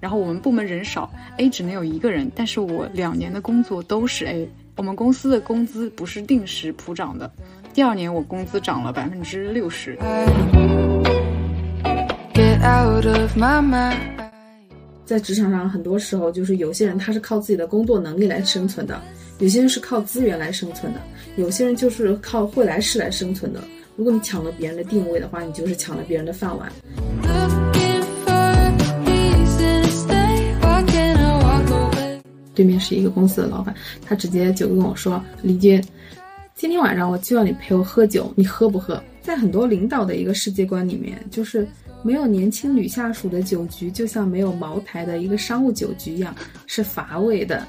然后我们部门人少，A 只能有一个人，但是我两年的工作都是 A。我们公司的工资不是定时普涨的，第二年我工资涨了百分之六十。Get out of my mind. 在职场上，很多时候就是有些人他是靠自己的工作能力来生存的，有些人是靠资源来生存的，有些人就是靠会来事来生存的。如果你抢了别人的定位的话，你就是抢了别人的饭碗。对面是一个公司的老板，他直接就跟我说：“李军，今天晚上我就要你陪我喝酒，你喝不喝？”在很多领导的一个世界观里面，就是没有年轻女下属的酒局，就像没有茅台的一个商务酒局一样，是乏味的。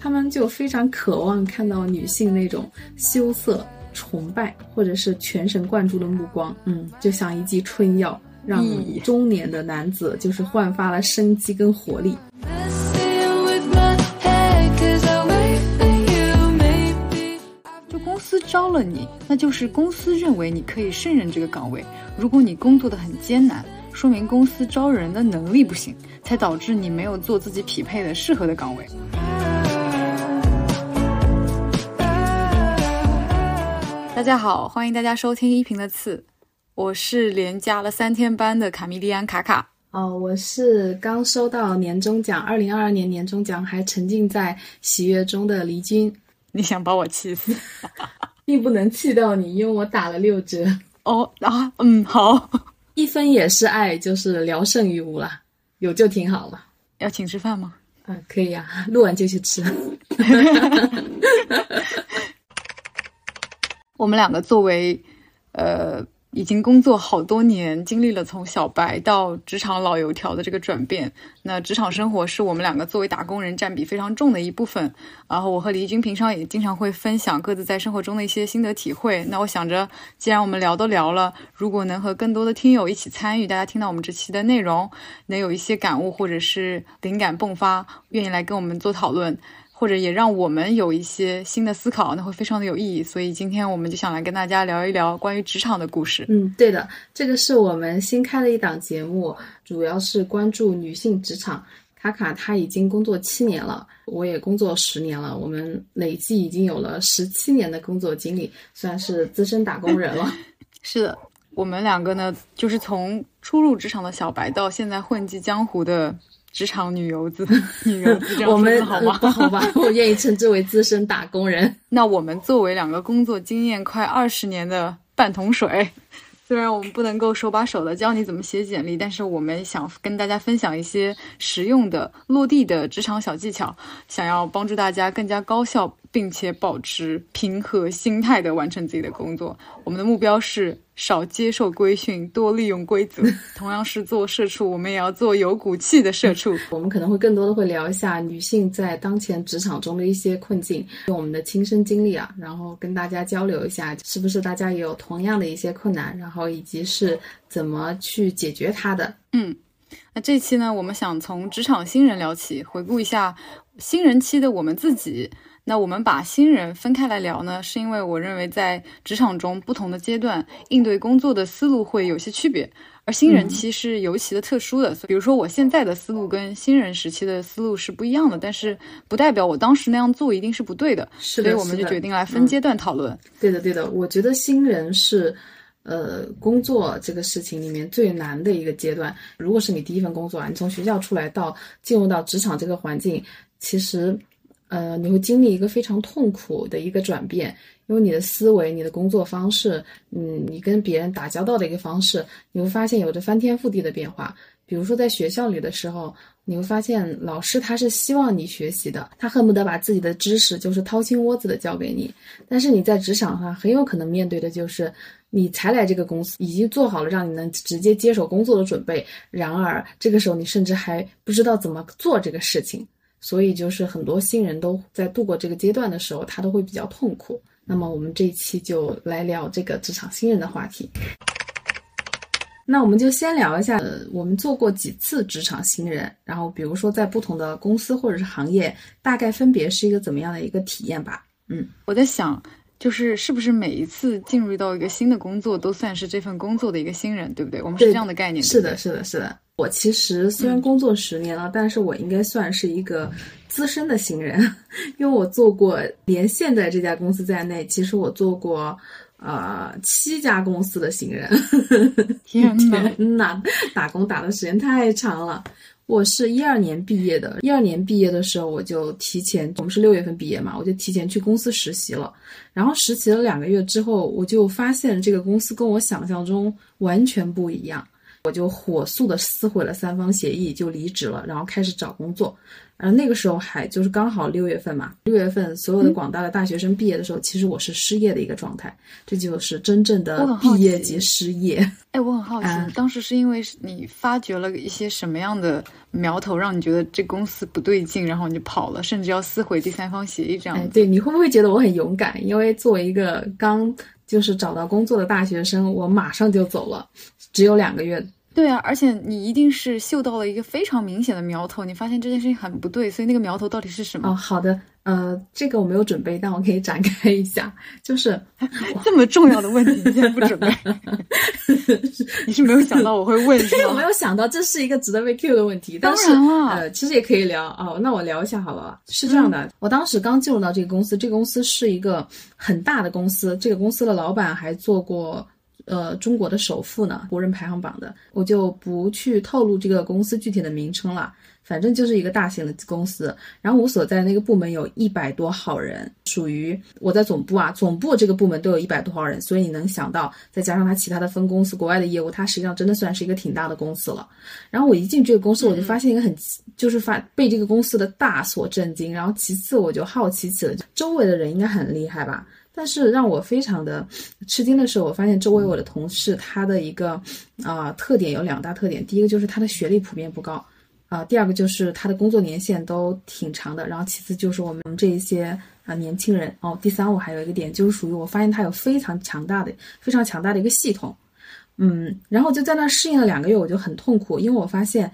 他们就非常渴望看到女性那种羞涩、崇拜，或者是全神贯注的目光，嗯，就像一剂春药，让咦中年的男子就是焕发了生机跟活力。With my head 'cause I wait for you, maybe. 就公司招了你，那就是公司认为你可以胜任这个岗位。如果你工作的很艰难，说明公司招人的能力不行，才导致你没有做自己匹配的适合的岗位。大家好，欢迎大家收听一平的刺，我是连加了三天班的卡米利安卡卡。哦，我是刚收到年终奖，二零二二年年终奖，还沉浸在喜悦中的黎军，你想把我气死？并不能气到你，因为我打了六折，哦啊，嗯，好，一分也是爱，就是聊胜于无啦，有就挺好了。要请吃饭吗？嗯，可以啊，录完就去吃。我们两个作为，呃，已经工作好多年，经历了从小白到职场老油条的这个转变。那职场生活是我们两个作为打工人占比非常重的一部分。然后我和黎军平常也经常会分享各自在生活中的一些心得体会。那我想着，既然我们聊都聊了，如果能和更多的听友一起参与，大家听到我们这期的内容，能有一些感悟或者是灵感迸发，愿意来跟我们做讨论。或者也让我们有一些新的思考，那会非常的有意义。所以今天我们就想来跟大家聊一聊关于职场的故事。嗯，对的，这个是我们新开的一档节目，主要是关注女性职场。卡卡她已经工作七年了，我也工作十年了，我们累计已经有了十七年的工作经历，算是资深打工人了。是的，我们两个呢，就是从初入职场的小白到现在混迹江湖的职场女游子，女游子我们好吗？呃不好吧？我愿意称之为资深打工人。那我们作为两个工作经验快二十年的半桶水，虽然我们不能够手把手的教你怎么写简历，但是我们想跟大家分享一些实用的、落地的职场小技巧，想要帮助大家更加高效，并且保持平和心态的完成自己的工作。我们的目标是少接受规训，多利用规则。同样是做社畜，我们也要做有骨气的社畜。我们可能会更多的会聊一下女性在当前职场中的一些困境，用我们的亲身经历啊，然后跟大家交流一下，是不是大家也有同样的一些困难，然后以及是怎么去解决它的。嗯，那这期呢，我们想从职场新人聊起，回顾一下新人期的我们自己。那我们把新人分开来聊呢，是因为我认为在职场中不同的阶段应对工作的思路会有些区别，而新人期是尤其的特殊的。比如说我现在的思路跟新人时期的思路是不一样的，但是不代表我当时那样做一定是不对的。是的所以我们就决定来分阶段讨论。对的，对的，我觉得新人是。呃，工作这个事情里面最难的一个阶段，如果是你第一份工作啊，你从学校出来到进入到职场这个环境，其实，呃，你会经历一个非常痛苦的一个转变，因为你的思维、你的工作方式，嗯，你跟别人打交道的一个方式，你会发现有着翻天覆地的变化。比如说在学校里的时候，你会发现老师他是希望你学习的，他恨不得把自己的知识就是掏心窝子的教给你。但是你在职场上很有可能面对的就是，你才来这个公司，已经做好了让你能直接接手工作的准备，然而这个时候你甚至还不知道怎么做这个事情，所以就是很多新人都在度过这个阶段的时候，他都会比较痛苦。那么我们这一期就来聊这个职场新人的话题。那我们就先聊一下，呃，我们做过几次职场新人，然后比如说在不同的公司或者是行业，大概分别是一个怎么样的一个体验吧。嗯，我在想，就是是不是每一次进入到一个新的工作，都算是这份工作的一一个新人，对不对？我们是这样的概念。是的，是的，是的。我其实虽然工作十年了，但是我应该算是一个资深的新人，因为我做过连现在这家公司在内，其实我做过呃七家公司的新人。天哪！天呐，打工打的时间太长了。我是一二年毕业的，一二年毕业的时候我就提前，我们是六月份毕业嘛，我就提前去公司实习了。然后实习了两个月之后，我就发现这个公司跟我想象中完全不一样，我就火速的撕毁了三方协议，就离职了，然后开始找工作。然后那个时候还就是刚好六月份嘛，六月份所有的广大的大学生毕业的时候，其实我是失业的一个状态，这就是真正的毕业奇即失业。哎，我很好奇，啊当时是因为你发觉了一些什么样的苗头，让你觉得这公司不对劲，然后你就跑了，甚至要撕毁第三方协议这样哎，对，你会不会觉得我很勇敢？因为作为一个刚就是找到工作的大学生，我马上就走了，只有两个月。对啊，而且你一定是嗅到了一个非常明显的苗头，你发现这件事情很不对，所以那个苗头到底是什么？哦，好的，呃，这个我没有准备，但我可以展开一下，就是 这么重要的问题，你竟然不准备？你是没有想到我会问是吗？我没有想到这是一个值得被 Q 的问题，但是当然了呃，其实也可以聊哦。那我聊一下好了。是这样的，我当时刚进入到这个公司，这个公司是一个很大的公司，这个公司的老板还做过。呃，中国的首富呢，国人排行榜的，我就不去透露这个公司具体的名称了。反正就是一个大型的公司，然后我所在那个部门有一百多号人，属于我在总部啊，总部这个部门都有一百多号人，所以你能想到，再加上他其他的分公司、国外的业务，它实际上真的算是一个挺大的公司了。然后我一进这个公司，我就发现一个很，就是发被这个公司的大所震惊，然后其次我就好奇起了，周围的人应该很厉害吧。但是让我非常的吃惊的是，我发现周围我的同事他的一个啊、特点有两大特点，第一个就是他的学历普遍不高。啊、第二个就是他的工作年限都挺长的，然后其次就是我们这一些啊、年轻人。哦，第三我还有一个点就是属于我发现他有非常强大的、非常强大的一个系统，嗯，然后就在那适应了两个月，我就很痛苦，因为我发现，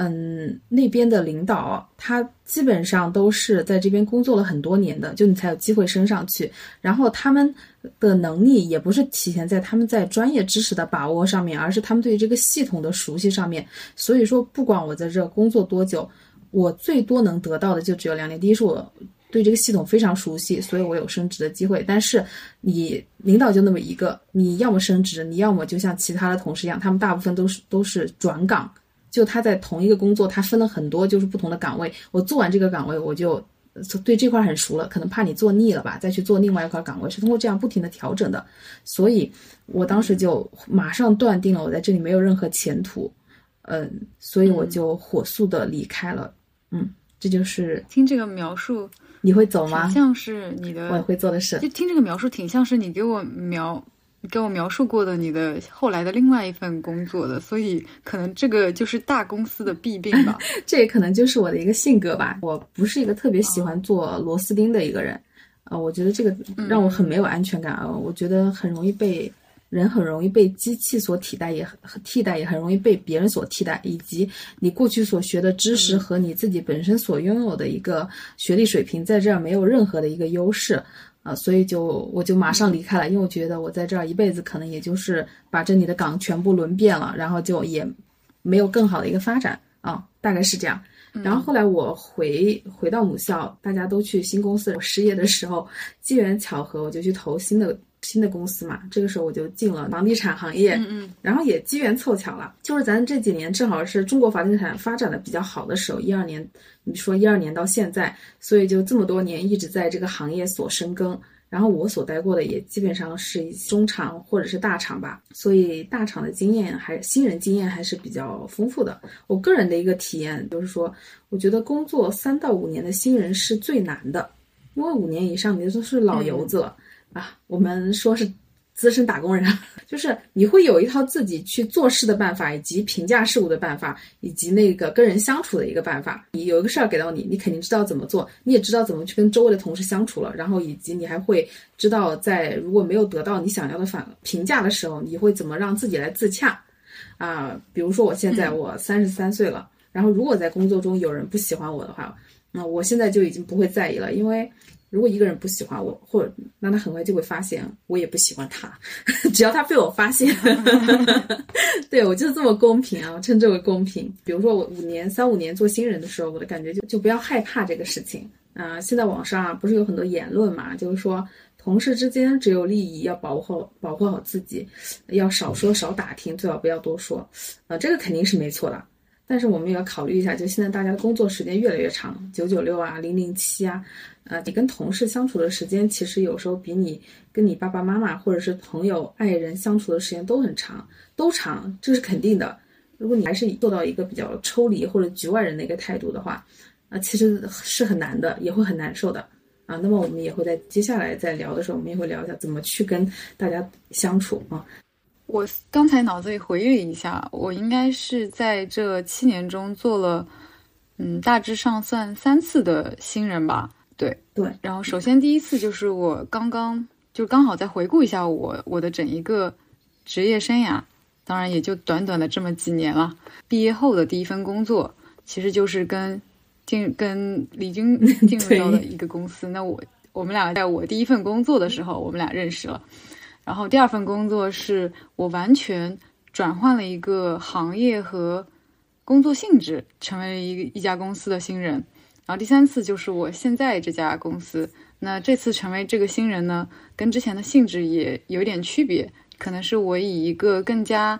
嗯，那边的领导他基本上都是在这边工作了很多年的，就你才有机会升上去，然后他们的能力也不是体现在他们在专业知识的把握上面，而是他们对于这个系统的熟悉上面。所以说，不管我在这工作多久，我最多能得到的就只有两点：第一是我对这个系统非常熟悉，所以我有升职的机会。但是你领导就那么一个，你要么升职，你要么就像其他的同事一样，他们大部分都是都是转岗。就他在同一个工作，他分了很多就是不同的岗位。我做完这个岗位，我就呃对这块很熟了，可能怕你做腻了吧，再去做另外一块岗位，是通过这样不停的调整的。所以我当时就马上断定了我在这里没有任何前途，嗯，所以我就火速的离开了。嗯，这就是听这个描述，你会走吗？像是你的我也会做的事。就听这个描述，挺像是你给我描给我描述过的你的后来的另外一份工作的，所以可能这个就是大公司的弊病吧。这也可能就是我的一个性格吧。我不是一个特别喜欢做螺丝钉的一个人，呃，我觉得这个让我很没有安全感啊、呃我觉得很容易被人很容易被机器所替代，也很很替代，也很容易被别人所替代，以及你过去所学的知识和你自己本身所拥有的一个学历水平，在这儿没有任何的一个优势。啊、所以就我就马上离开了，因为我觉得我在这儿一辈子可能也就是把这里的岗全部轮遍了，然后就也没有更好的一个发展啊、大概是这样。然后后来我回回到母校，大家都去新公司。我失业的时候，机缘巧合，我就去投新的新的公司嘛。这个时候我就进了房地产行业，嗯嗯，然后也机缘凑巧了，就是咱这几年正好是中国房地产发展的比较好的时候，一二年，你说一二年到现在，所以就这么多年一直在这个行业所深耕。然后我所待过的也基本上是中厂或者是大厂吧，所以大厂的经验还新人经验还是比较丰富的。我个人的一个体验就是说，我觉得工作三到五年的新人是最难的，因为五年以上你都是老油子了、啊。我们说是资深打工人，就是你会有一套自己去做事的办法，以及评价事物的办法，以及那个跟人相处的一个办法。你有一个事儿给到你，你肯定知道怎么做，你也知道怎么去跟周围的同事相处了，然后以及你还会知道在如果没有得到你想要的反评价的时候，你会怎么让自己来自洽。啊、比如说我现在我三十三岁了，然后如果在工作中有人不喜欢我的话，那、我现在就已经不会在意了，因为如果一个人不喜欢我，或者那他很快就会发现我也不喜欢他，只要他被我发现，对我就是这么公平啊，我称之为公平。比如说我五年三五年做新人的时候，我的感觉就就不要害怕这个事情啊、现在网上啊不是有很多言论嘛，就是说同事之间只有利益，要保护好保护好自己，要少说少打听，最好不要多说。啊、这个肯定是没错的。但是我们也要考虑一下，就现在大家的工作时间越来越长，九九六啊、零零七啊，呃，你跟同事相处的时间，其实有时候比你跟你爸爸妈妈或者是朋友、爱人相处的时间都很长，都长，这是肯定的。如果你还是做到一个比较抽离或者局外人的一个态度的话，啊、其实是很难的，也会很难受的啊。那么我们也会在接下来在聊的时候，我们也会聊一下怎么去跟大家相处啊。我刚才脑子里回忆了一下，我应该是在这七年中做了，嗯，大致上算三次的新人吧。对对，然后首先第一次就是我刚刚就刚好再回顾一下我我的整一个职业生涯，当然也就短短的这么几年了。毕业后的第一份工作，其实就是跟进跟李军进入到了一个公司。那我我们俩在我第一份工作的时候，我们俩认识了。然后第二份工作是我完全转换了一个行业和工作性质，成为一一家公司的新人。然后第三次就是我现在这家公司。那这次成为这个新人呢，跟之前的性质也有点区别，可能是我以一个更加，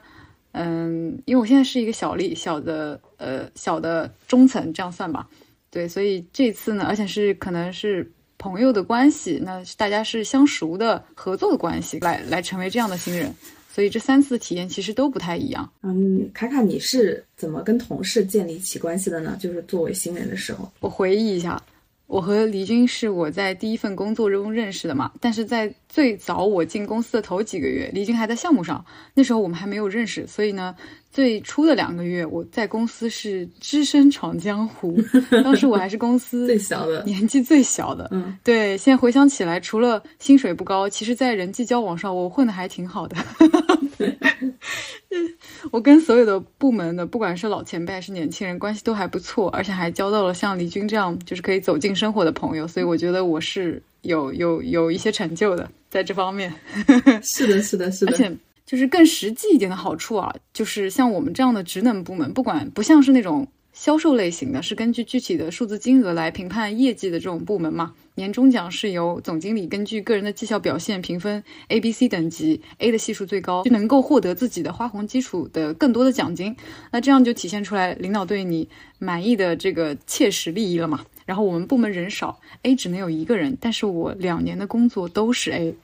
嗯，因为我现在是一个小力小的呃小的中层，这样算吧。对，所以这次呢，而且是可能是朋友的关系，那大家是相熟的合作的关系，来来成为这样的新人。所以这三次的体验其实都不太一样。嗯，卡卡，你是怎么跟同事建立起关系的呢？就是作为新人的时候，我回忆一下，我和黎军是我在第一份工作中认识的嘛，但是在最早我进公司的头几个月，黎军还在项目上，那时候我们还没有认识，所以呢，最初的两个月我在公司是只身闯江湖，当时我还是公司最小的，年纪最小的。嗯，对，现在回想起来，除了薪水不高，其实在人际交往上我混的还挺好的。我跟所有的部门的，不管是老前辈还是年轻人，关系都还不错，而且还交到了像李军这样就是可以走进生活的朋友，所以我觉得我是有有有一些成就的在这方面。是的，是的，是的，而且就是更实际一点的好处啊，就是像我们这样的职能部门，不管不像是那种销售类型的，是根据具体的数字金额来评判业绩的这种部门嘛。年终奖是由总经理根据个人的绩效表现评分 A、B、C 等级，A 的系数最高，就能够获得自己的花红基础的更多的奖金。那这样就体现出来领导对你满意的这个切实利益了嘛。然后我们部门人少，A 只能有一个人，但是我两年的工作都是 A。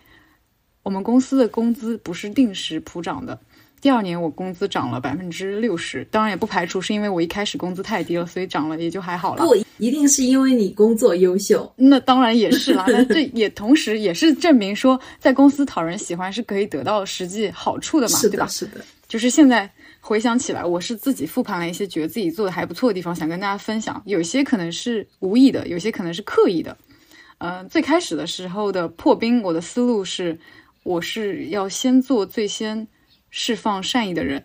我们公司的工资不是定时普涨的。第二年我工资涨了百分之六十，当然也不排除是因为我一开始工资太低了，所以涨了也就还好了。不，一定是因为你工作优秀。那当然也是啦，那这也同时也是证明说，在公司讨人喜欢是可以得到实际好处的嘛，是对吧，？是的，就是现在回想起来，我是自己复盘了一些觉得自己做的还不错的地方，想跟大家分享。有些可能是无意的，有些可能是刻意的。嗯、最开始的时候的破冰，我的思路是，我是要先做最先释放善意的人。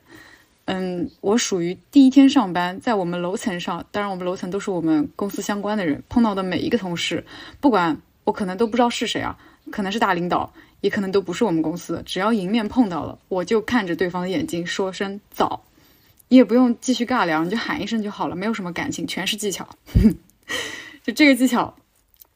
嗯，我属于第一天上班，在我们楼层上，当然我们楼层都是我们公司相关的人，碰到的每一个同事，不管我可能都不知道是谁啊，可能是大领导，也可能都不是我们公司的，只要迎面碰到了，我就看着对方的眼睛说声早，你也不用继续尬聊，你就喊一声就好了，没有什么感情，全是技巧。就这个技巧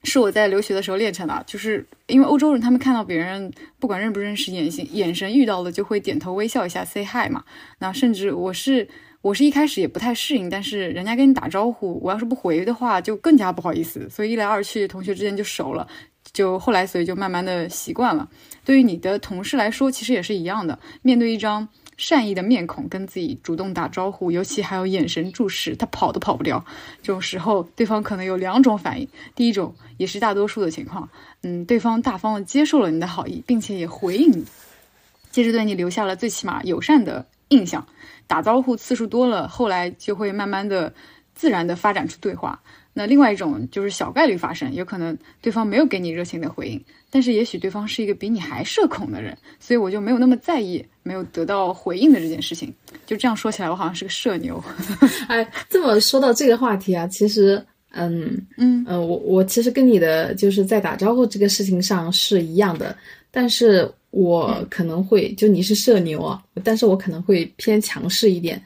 是我在留学的时候练成的，就是因为欧洲人他们看到别人不管认不认识，眼神眼神遇到了就会点头微笑一下 say hi 嘛。那甚至我是我是一开始也不太适应，但是人家跟你打招呼，我要是不回的话就更加不好意思，所以一来二去同学之间就熟了。就后来，所以就慢慢的习惯了。对于你的同事来说，其实也是一样的。面对一张善意的面孔，跟自己主动打招呼，尤其还有眼神注视，他跑都跑不掉。这种时候，对方可能有两种反应：第一种也是大多数的情况，嗯，对方大方的接受了你的好意，并且也回应你，接着对你留下了最起码友善的印象。打招呼次数多了，后来就会慢慢的自然的发展出对话。那另外一种就是小概率发生，有可能对方没有给你热情的回应，但是也许对方是一个比你还社恐的人，所以我就没有那么在意没有得到回应的这件事情。就这样说起来，我好像是个社牛。哎，这么说到这个话题啊，其实，嗯嗯呃，我我其实跟你的就是在打招呼这个事情上是一样的，但是我可能会就你是社牛啊，但是我可能会偏强势一点。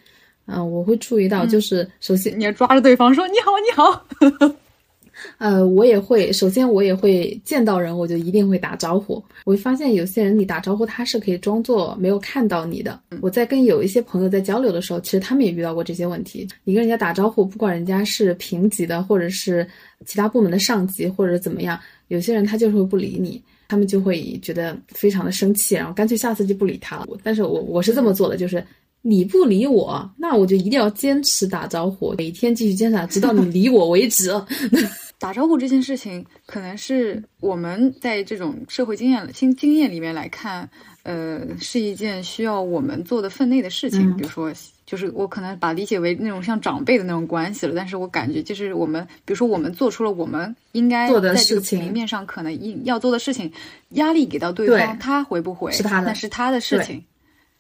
嗯、我会注意到，就是首先你要抓着对方说你好你好，呃，我也会，首先我也会见到人，我就一定会打招呼。我会发现有些人你打招呼，他是可以装作没有看到你的。我在跟有一些朋友在交流的时候，其实他们也遇到过这些问题。你跟人家打招呼，不管人家是平级的，或者是其他部门的上级，或者怎么样，有些人他就是会不理你。他们就会觉得非常的生气，然后干脆下次就不理他了。但是我我是这么做的，就是你不理我，那我就一定要坚持打招呼，每天继续坚持，直到你理我为止。打招呼这件事情，可能是我们在这种社会经验经经验里面来看，呃，是一件需要我们做的分内的事情。嗯比如说，就是我可能把理解为那种像长辈的那种关系了，但是我感觉就是我们，比如说我们做出了我们应该做的在这个事情平面上可能应要做的事情，压力给到对对方，他回不回是他的那是他的事情。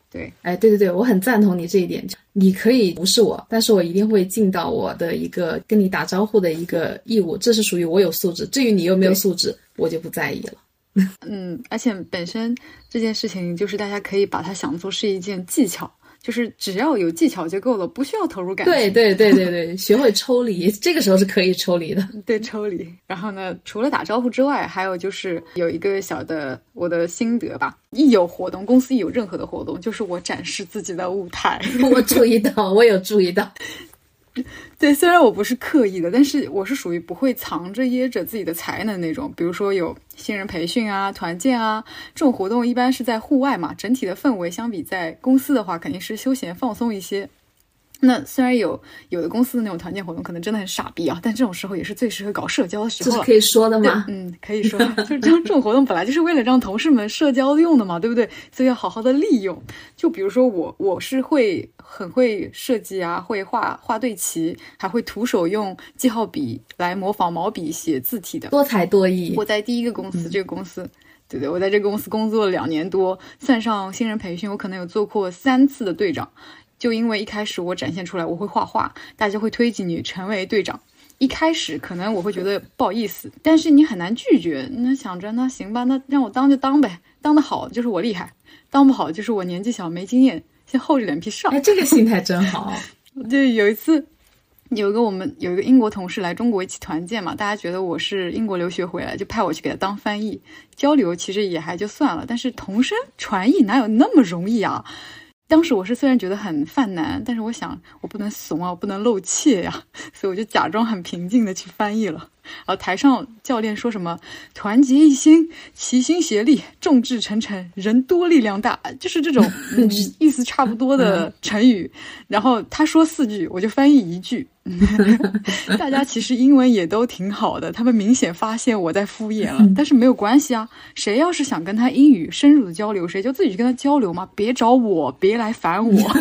对，哎，对对对，我很赞同你这一点。你可以无视我，但是我一定会尽到我的一个跟你打招呼的一个义务，这是属于我有素质。至于你有没有素质，我就不在意了。嗯，而且本身这件事情就是大家可以把它想做是一件技巧，就是只要有技巧就够了，不需要投入感情。对对对对对，学会抽离，这个时候是可以抽离的。对，抽离。然后呢，除了打招呼之外，还有就是有一个小的我的心得吧。一有活动，公司一有任何的活动，就是我展示自己的舞台。我注意到，我有注意到。对，虽然我不是刻意的，但是我是属于不会藏着掖着自己的才能那种。比如说有新人培训啊、团建啊这种活动，一般是在户外嘛，整体的氛围相比在公司的话，肯定是休闲放松一些。那虽然有有的公司的那种团建活动可能真的很傻逼啊，但这种时候也是最适合搞社交的时候了。这是可以说的吗？嗯，可以说，就是这种这种活动本来就是为了让同事们社交用的嘛，对不对？所以要好好的利用。就比如说我，我是会很会设计啊，会画画对齐，还会徒手用记号笔来模仿毛笔写字体的。多才多艺我。在第一个公司，这个公司，对对，我在这个公司工作了两年多，算上新人培训，我可能有做过三次的队长。就因为一开始我展现出来我会画画，大家会推举你成为队长。一开始可能我会觉得不好意思，但是你很难拒绝。那想着那行吧，那让我当就当呗，当得好就是我厉害，当不好就是我年纪小没经验，先厚着脸皮上。哎，这个心态真好。对，有一次，有一个我们有一个英国同事来中国一起团建嘛，大家觉得我是英国留学回来，就派我去给他当翻译交流，其实也还就算了，但是同声传译哪有那么容易啊？当时我是虽然觉得很犯难，但是我想我不能怂啊，我不能露怯呀、所以我就假装很平静的去翻译了。然后台上教练说什么“团结一心，齐心协力，众志成城，人多力量大”，就是这种、嗯、意思差不多的成语。然后他说四句，我就翻译一句。大家其实英文也都挺好的，他们明显发现我在敷衍了，但是没有关系啊。谁要是想跟他英语深入的交流，谁就自己去跟他交流嘛，别找我，别来烦我。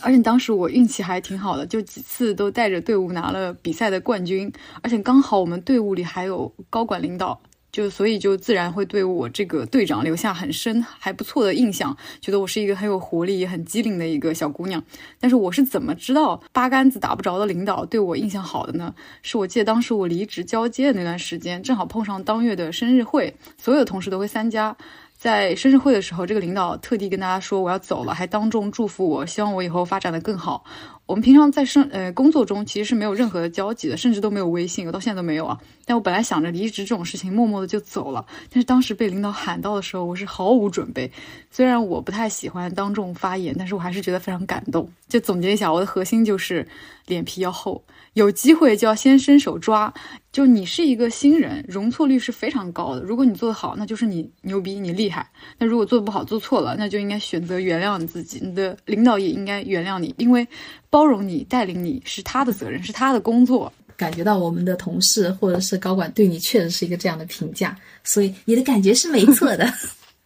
而且当时我运气还挺好的，就几次都带着队伍拿了比赛的冠冠军，而且刚好我们队伍里还有高管领导。就所以就自然会对我这个队长留下很深还不错的印象，觉得我是一个很有活力也很机灵的一个小姑娘。但是我是怎么知道八竿子打不着的领导对我印象好的呢？是我记得当时我离职交接的那段时间，正好碰上当月的生日会，所有的同事都会参加。在生日会的时候，这个领导特地跟大家说我要走了，还当众祝福我，希望我以后发展的更好。我们平常在生呃工作中其实是没有任何的交集的，甚至都没有微信，我到现在都没有啊。但我本来想着离职这种事情，默默的就走了。但是当时被领导喊到的时候，我是毫无准备。虽然我不太喜欢当众发言，但是我还是觉得非常感动。就总结一下，我的核心就是脸皮要厚，有机会就要先伸手抓。就你是一个新人，容错率是非常高的。如果你做得好，那就是你牛逼，你厉害。那如果做得不好，做错了，那就应该选择原谅你自己。你的领导也应该原谅你，因为包容你、带领你是他的责任，是他的工作。感觉到我们的同事或者是高管对你确实是一个这样的评价，所以你的感觉是没错的，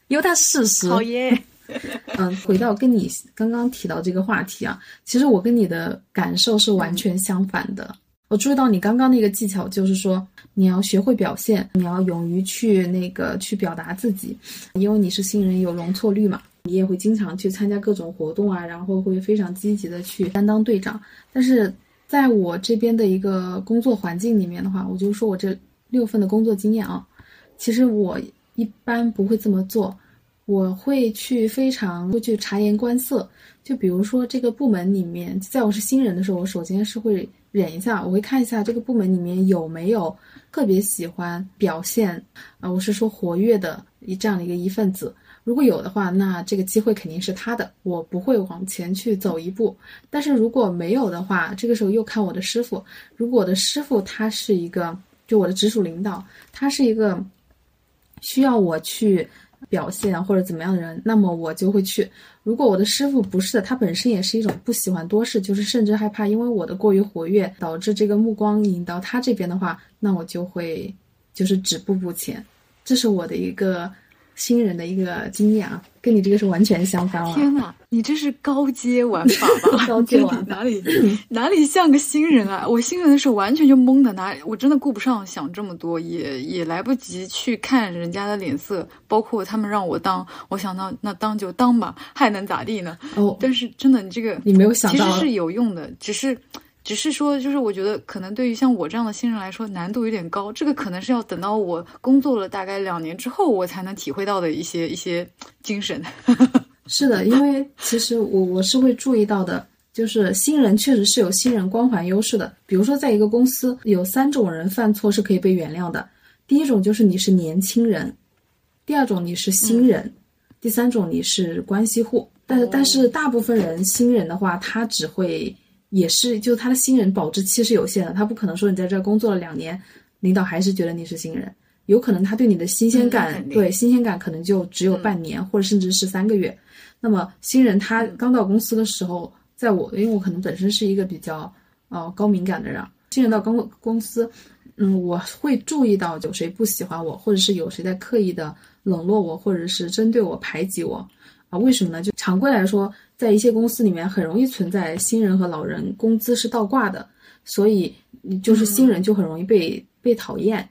因为它是事实。好耶！嗯，回到跟你刚刚提到这个话题啊，其实我跟你的感受是完全相反的。我注意到你刚刚那个技巧，就是说你要学会表现，你要勇于去那个去表达自己，因为你是新人，有容错率嘛，你也会经常去参加各种活动啊，然后会非常积极的去担当队长。但是在我这边的一个工作环境里面的话，我就说我这六份的工作经验啊，其实我一般不会这么做。我会去非常会去察言观色，就比如说这个部门里面，在我是新人的时候，我首先是会忍一下，我会看一下这个部门里面有没有特别喜欢表现啊，我是说活跃的一这样的一个一份子，如果有的话，那这个机会肯定是他的，我不会往前去走一步。但是如果没有的话，这个时候又看我的师傅，如果我的师傅他是一个，就我的直属领导，他是一个需要我去。表现或者怎么样的人，那么我就会去。如果我的师傅不是的，他本身也是一种不喜欢多事，就是甚至害怕因为我的过于活跃导致这个目光引到他这边的话，那我就会就是止步不前。这是我的一个新人的一个经验啊。跟你这个是完全相反了。天哪，你这是高阶玩法吧？高阶玩哪里哪里像个新人啊？我新人的时候完全就懵的，哪我真的顾不上想这么多，也也来不及去看人家的脸色，包括他们让我当，我想到那当就当吧，还能咋地呢？哦，但是真的，你这个你没有想到，其实是有用的，只是。只是说，就是我觉得可能对于像我这样的新人来说，难度有点高。这个可能是要等到我工作了大概两年之后，我才能体会到的一些一些精神。是的，因为其实我我是会注意到的，就是新人确实是有新人光环优势的。比如说，在一个公司有三种人犯错是可以被原谅的：第一种就是你是年轻人，第二种你是新人，第三种你是关系户。但是但是大部分人新人的话，他只会。也是，就他的新人保质期是有限的，他不可能说你在这工作了两年，领导还是觉得你是新人，有可能他对你的新鲜感，对新鲜感可能就只有半年或者甚至是三个月。那么新人他刚到公司的时候，在我因为我可能本身是一个比较呃高敏感的人，新人到公公司，嗯，我会注意到有谁不喜欢我，或者是有谁在刻意的冷落我，或者是针对我排挤我啊？为什么呢？就常规来说。在一些公司里面，很容易存在新人和老人工资是倒挂的，所以就是新人就很容易被被讨厌。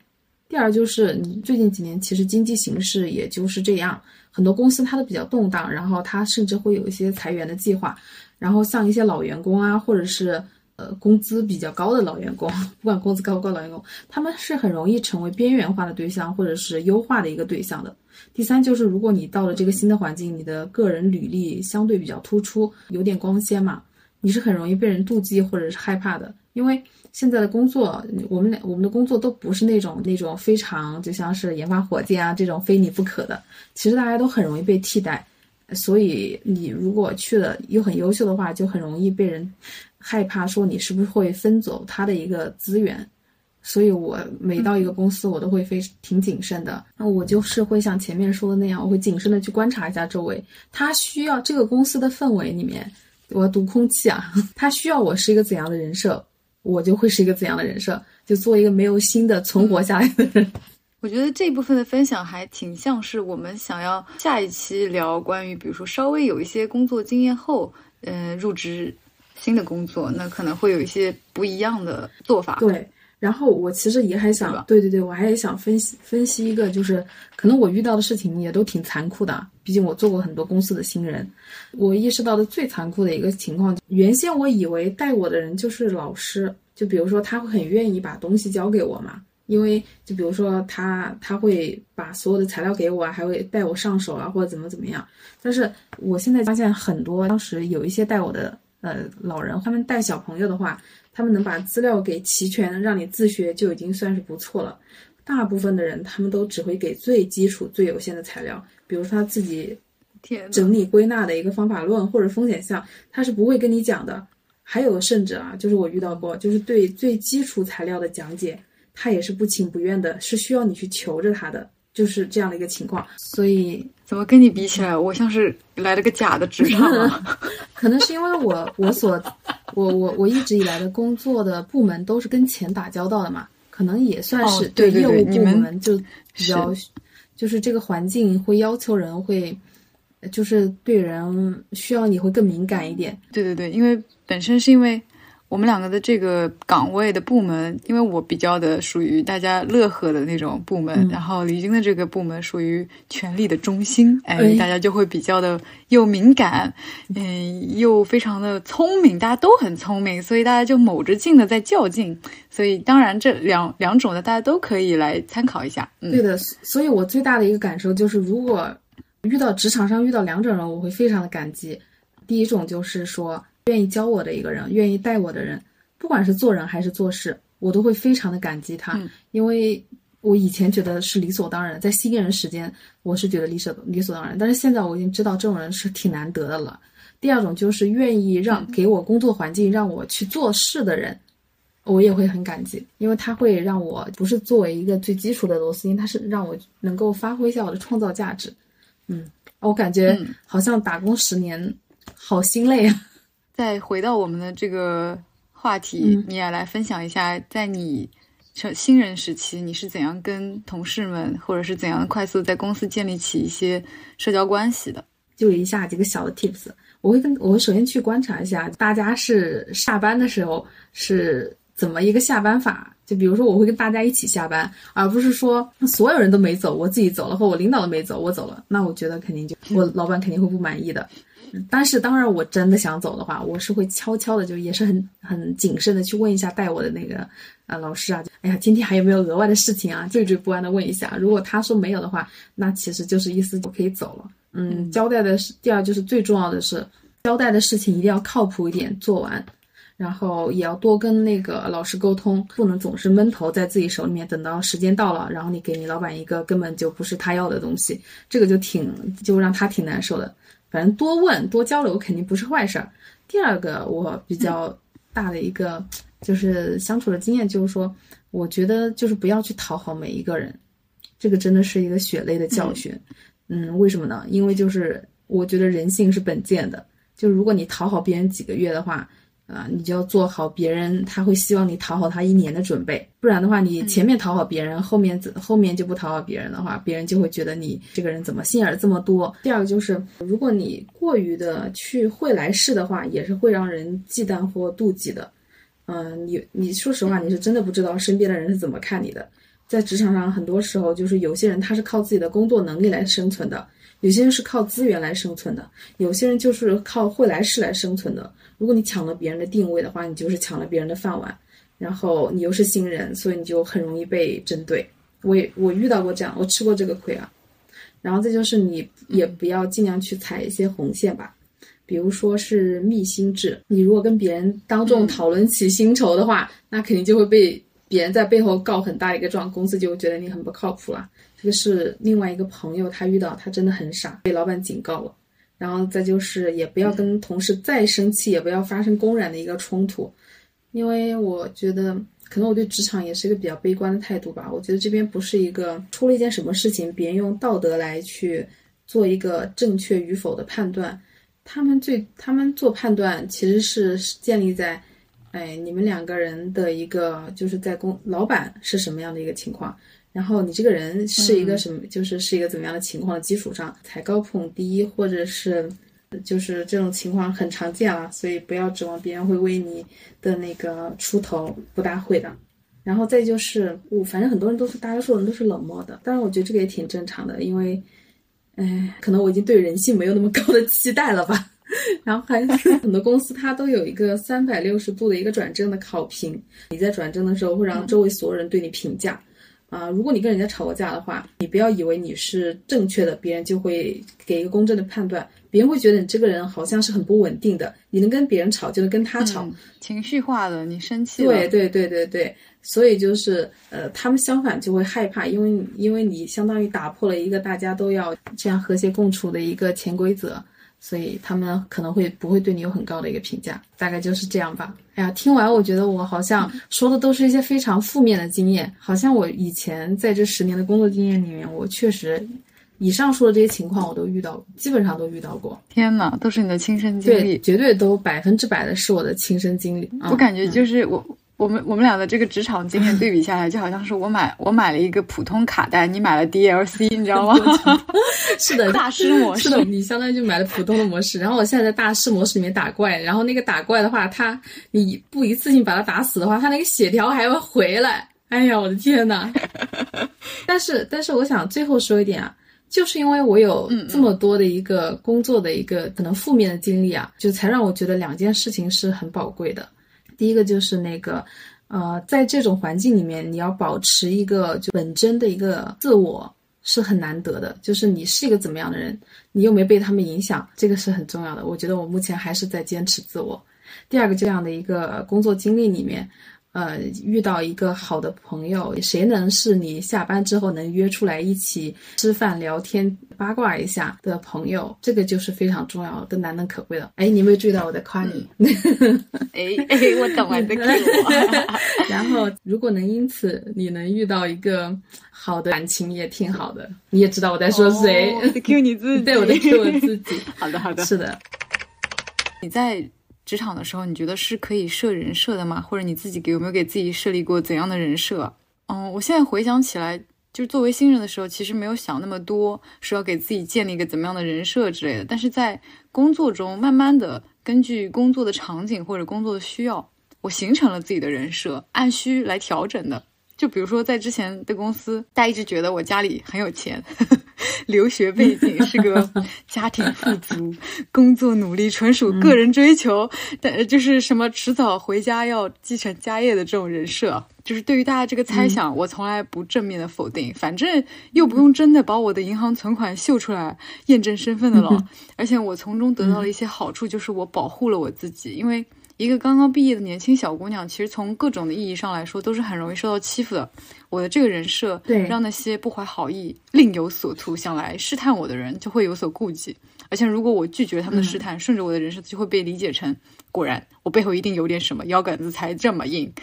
第二就是你最近几年其实经济形势也就是这样，很多公司它都比较动荡，然后它甚至会有一些裁员的计划。然后像一些老员工啊，或者是呃工资比较高的老员工，不管工资高不高，老员工他们是很容易成为边缘化的对象，或者是优化的一个对象的。第三就是，如果你到了这个新的环境，你的个人履历相对比较突出，有点光鲜嘛，你是很容易被人妒忌或者是害怕的。因为现在的工作，我们我们的工作都不是那种那种非常就像是研发火箭啊这种非你不可的，其实大家都很容易被替代。所以你如果去了又很优秀的话，就很容易被人害怕说你是不是会分走他的一个资源。所以，我每到一个公司，我都会非挺谨慎的。那我就是会像前面说的那样，我会谨慎的去观察一下周围。他需要这个公司的氛围里面，我要读空气啊。他需要我是一个怎样的人设，我就会是一个怎样的人设，就做一个没有心的存活下来的人。我觉得这部分的分享还挺像是我们想要下一期聊关于，比如说稍微有一些工作经验后，嗯，入职新的工作，那可能会有一些不一样的做法。对。然后我其实也还想，对对对，我还想分析分析一个，就是可能我遇到的事情也都挺残酷的。毕竟我做过很多公司的新人，我意识到的最残酷的一个情况，原先我以为带我的人就是老师，就比如说他会很愿意把东西交给我嘛，因为就比如说他他会把所有的材料给我啊，还会带我上手啊，或者怎么怎么样。但是我现在发现很多当时有一些带我的呃老人，他们带小朋友的话。他们能把资料给齐全，让你自学就已经算是不错了。大部分的人，他们都只会给最基础、最有限的材料，比如说他自己整理归纳的一个方法论或者风险项，他是不会跟你讲的。还有甚至啊，就是我遇到过，就是对最基础材料的讲解，他也是不情不愿的，是需要你去求着他的，就是这样的一个情况。所以。怎么跟你比起来，我像是来了个假的职场？可能是因为我我所我我我一直以来的工作的部门都是跟钱打交道的嘛，可能也算是对业务部门就比较，就是这个环境会要求人会就是对人需要你会更敏感一点。对对对，因为本身是因为我们两个的这个岗位的部门，因为我比较的属于大家乐呵的那种部门，嗯然后李晶的这个部门属于权力的中心，哎，哎大家就会比较的又敏感，嗯，又非常的聪明，大家都很聪明，所以大家就卯着劲的在较劲。所以当然这两两种的大家都可以来参考一下，嗯，对的，所以我最大的一个感受就是，如果遇到职场上遇到两种人，我会非常的感激。第一种就是说，愿意教我的一个人，愿意带我的人，不管是做人还是做事，我都会非常的感激他，嗯因为我以前觉得是理所当然，在新人时间我是觉得理所理所当然，但是现在我已经知道这种人是挺难得的了。第二种就是愿意让给我工作环境，让我去做事的人，我也会很感激，因为他会让我不是作为一个最基础的螺丝钉，他是让我能够发挥一下我的创造价值。嗯，我感觉嗯好像打工十年，好心累啊。再回到我们的这个话题，嗯你也来分享一下，在你成新人时期，你是怎样跟同事们，或者是怎样快速在公司建立起一些社交关系的？就有以下几个小的 tips，我会跟我会首先去观察一下大家是下班的时候是怎么一个下班法。就比如说，我会跟大家一起下班，而不是说所有人都没走，我自己走了，或我领导都没走，我走了，那我觉得肯定就我老板肯定会不满意的。但是当然，我真的想走的话，我是会悄悄的，就也是很很谨慎的去问一下带我的那个啊老师啊，哎呀，今天还有没有额外的事情啊？惴惴不安的问一下。如果他说没有的话，那其实就是意思我可以走了。嗯，交代的是第二就是最重要的是交代的事情一定要靠谱一点做完，然后也要多跟那个老师沟通，不能总是闷头在自己手里面，等到时间到了，然后你给你老板一个根本就不是他要的东西，这个就挺就让他挺难受的。反正多问多交流肯定不是坏事儿。第二个我比较大的一个就是相处的经验，就是说，我觉得就是不要去讨好每一个人，这个真的是一个血泪的教训。嗯，为什么呢？因为就是我觉得人性是本贱的，就如果你讨好别人几个月的话，啊、你就要做好别人他会希望你讨好他一年的准备，不然的话，你前面讨好别人，后面怎后面就不讨好别人的话，别人就会觉得你这个人怎么心眼儿这么多。第二个就是，如果你过于的去会来事的话，也是会让人忌惮或妒忌的。嗯，你你说实话，你是真的不知道身边的人是怎么看你的。在职场上，很多时候就是有些人他是靠自己的工作能力来生存的，有些人是靠资源来生存的，有些人就是靠会来事来生存的。如果你抢了别人的定位的话，你就是抢了别人的饭碗，然后你又是新人，所以你就很容易被针对。我也我遇到过这样，我吃过这个亏啊。然后再就是你也不要尽量去踩一些红线吧，比如说是密薪制，你如果跟别人当众讨论起薪酬的话，那肯定就会被别人在背后告很大一个状，公司就会觉得你很不靠谱了。这个是另外一个朋友他遇到，他真的很傻，被老板警告了。然后再就是也不要跟同事再生气，也不要发生公然的一个冲突，因为我觉得可能我对职场也是一个比较悲观的态度吧。我觉得这边不是一个出了一件什么事情，别人用道德来去做一个正确与否的判断，他们最他们做判断其实是建立在，哎，你们两个人的一个就是在公老板是什么样的一个情况。然后你这个人是一个什么，就是是一个怎么样的情况的基础上，才高捧低，或者是就是这种情况很常见啊，所以不要指望别人会为你的那个出头，不大会的。然后再就是，我反正很多人都是，大多数人都是冷漠的，当然我觉得这个也挺正常的，因为，哎，可能我已经对人性没有那么高的期待了吧。然后还有很多公司它都有一个三百六十度的一个转正的考评，你在转正的时候会让周围所有人对你评价。啊、如果你跟人家吵过架的话，你不要以为你是正确的，别人就会给一个公正的判断，别人会觉得你这个人好像是很不稳定的，你能跟别人吵就能跟他吵，嗯情绪化的，你生气了，对对对对对，所以就是呃，他们相反就会害怕，因为因为你相当于打破了一个大家都要这样和谐共处的一个潜规则，所以他们可能会不会对你有很高的一个评价，大概就是这样吧。哎呀，听完我觉得我好像说的都是一些非常负面的经验，好像我以前在这十年的工作经验里面，我确实以上说的这些情况我都遇到，基本上都遇到过。天哪，都是你的亲身经对，历。绝对都百分之百的是我的亲身经历。啊我感觉就是我，我们我们俩的这个职场经验对比下来，就好像是我买我买了一个普通卡带，你买了 DLC，你知道吗？是的，大师模式是的，你相当于就买了普通的模式，然后我现在在大师模式里面打怪，然后那个打怪的话，它你不一次性把它打死的话，它那个血条还会回来。哎呀，我的天呐！但是但是我想最后说一点啊，就是因为我有这么多的一个工作的一个可能负面的经历啊，就才让我觉得两件事情是很宝贵的。第一个就是那个，呃，在这种环境里面，你要保持一个就本真的一个自我是很难得的。就是你是一个怎么样的人，你又没被他们影响，这个是很重要的。我觉得我目前还是在坚持自我。第二个这样的一个工作经历里面。呃，遇到一个好的朋友，谁能是你下班之后能约出来一起吃饭、聊天、八卦一下的朋友？这个就是非常重要、的难能可贵的。哎，你有没有注意到我在夸你？哎 哎，我懂了，这个我。然后，如果能因此你能遇到一个好的感情，也挺好的。你也知道我在说谁？Q 你自己，对，我在 Q 我自己。好的，好的，是的。你在。职场的时候，你觉得是可以设人设的吗？或者你自己给有没有给自己设立过怎样的人设？嗯，我现在回想起来，就是作为新人的时候，其实没有想那么多，说要给自己建立一个怎么样的人设之类的。但是在工作中，慢慢的根据工作的场景或者工作的需要，我形成了自己的人设，按需来调整的。就比如说，在之前的公司，大家一直觉得我家里很有钱，呵 呵留学背景是个家庭富足，工作努力纯属个人追求，但就是什么迟早回家要继承家业的这种人设，就是对于大家这个猜想，我从来不正面的否定。反正又不用真的把我的银行存款秀出来验证身份的了，而且我从中得到了一些好处，就是我保护了我自己，因为。一个刚刚毕业的年轻小姑娘，其实从各种的意义上来说，都是很容易受到欺负的。我的这个人设，对，让那些不怀好意、另有所图、想来试探我的人，就会有所顾忌。而且，如果我拒绝他们的试探，顺着我的人设，就会被理解成，果然我背后一定有点什么，腰杆子才这么硬。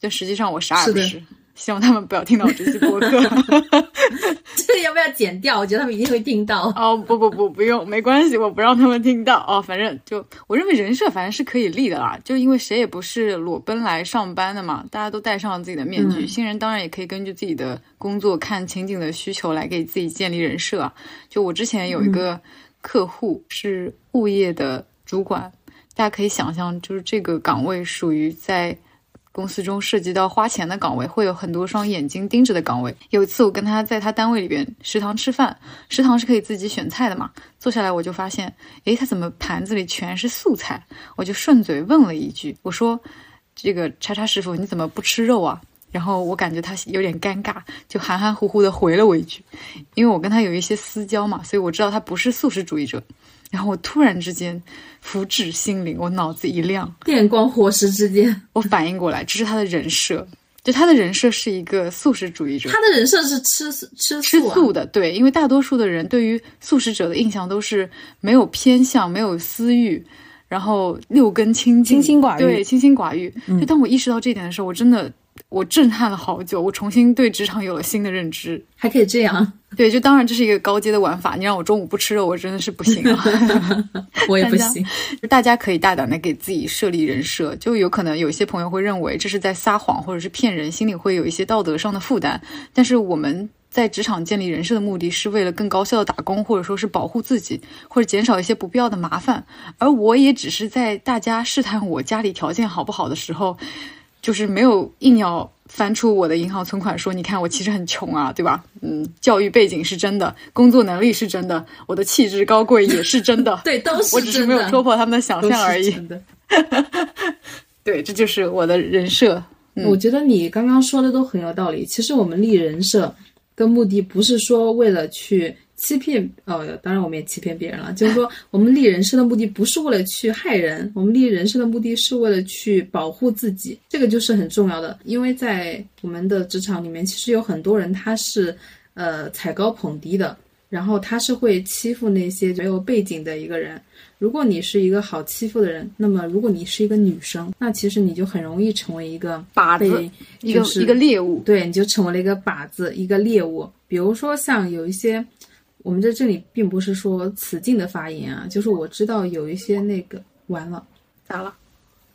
但实际上，我啥也不是。希望他们不要听到这期播客，这个要不要剪掉？我觉得他们一定会听到。哦，不不不，不用，没关系，我不让他们听到。哦，反正就我认为人设反正是可以立的啦，就因为谁也不是裸奔来上班的嘛，大家都戴上了自己的面具。新人当然也可以根据自己的工作看情景的需求来给自己建立人设。就我之前有一个客户是物业的主管，大家可以想象，就是这个岗位属于在。公司中涉及到花钱的岗位，会有很多双眼睛盯着的岗位。有一次，我跟他在他单位里边食堂吃饭，食堂是可以自己选菜的嘛。坐下来我就发现，诶，他怎么盘子里全是素菜？我就顺嘴问了一句，我说：“这个叉叉师傅，你怎么不吃肉啊？”然后我感觉他有点尴尬，就含含糊糊的回了我一句，因为我跟他有一些私交嘛，所以我知道他不是素食主义者。然后我突然之间福至心灵，我脑子一亮，电光火石之间，我反应过来，这是他的人设，就他的人设是一个素食主义者。他的人设是吃吃吃素的，对，因为大多数的人对于素食者的印象都是没有偏向、没有私欲，然后六根清净、清心寡欲，对，清心寡欲。就当我意识到这一点的时候，我真的。我震撼了好久，我重新对职场有了新的认知，还可以这样？对，就当然这是一个高阶的玩法。你让我中午不吃肉，我真的是不行了，我也不行。就 大家可以大胆的给自己设立人设，就有可能有一些朋友会认为这是在撒谎或者是骗人，心里会有一些道德上的负担。但是我们在职场建立人设的目的是为了更高效的打工，或者说是保护自己，或者减少一些不必要的麻烦。而我也只是在大家试探我家里条件好不好的时候。就是没有硬要翻出我的银行存款说，你看我其实很穷啊，对吧？嗯，教育背景是真的，工作能力是真的，我的气质高贵也是真的，对，都是我只是没有戳破他们的想象而已。对，这就是我的人设。我觉得你刚刚说的都很有道理。其实我们立人设的目的不是说为了去。欺骗，呃，当然我们也欺骗别人了。就是说，我们立人生的目的不是为了去害人，我们立人生的目的是为了去保护自己，这个就是很重要的。因为在我们的职场里面，其实有很多人他是，呃，踩高捧低的，然后他是会欺负那些没有背景的一个人。如果你是一个好欺负的人，那么如果你是一个女生，那其实你就很容易成为一个靶子，一个一个猎物。对，你就成为了一个靶子，一个猎物。比如说像有一些。我们在这里并不是说此境的发言啊，就是我知道有一些那个完了，咋了？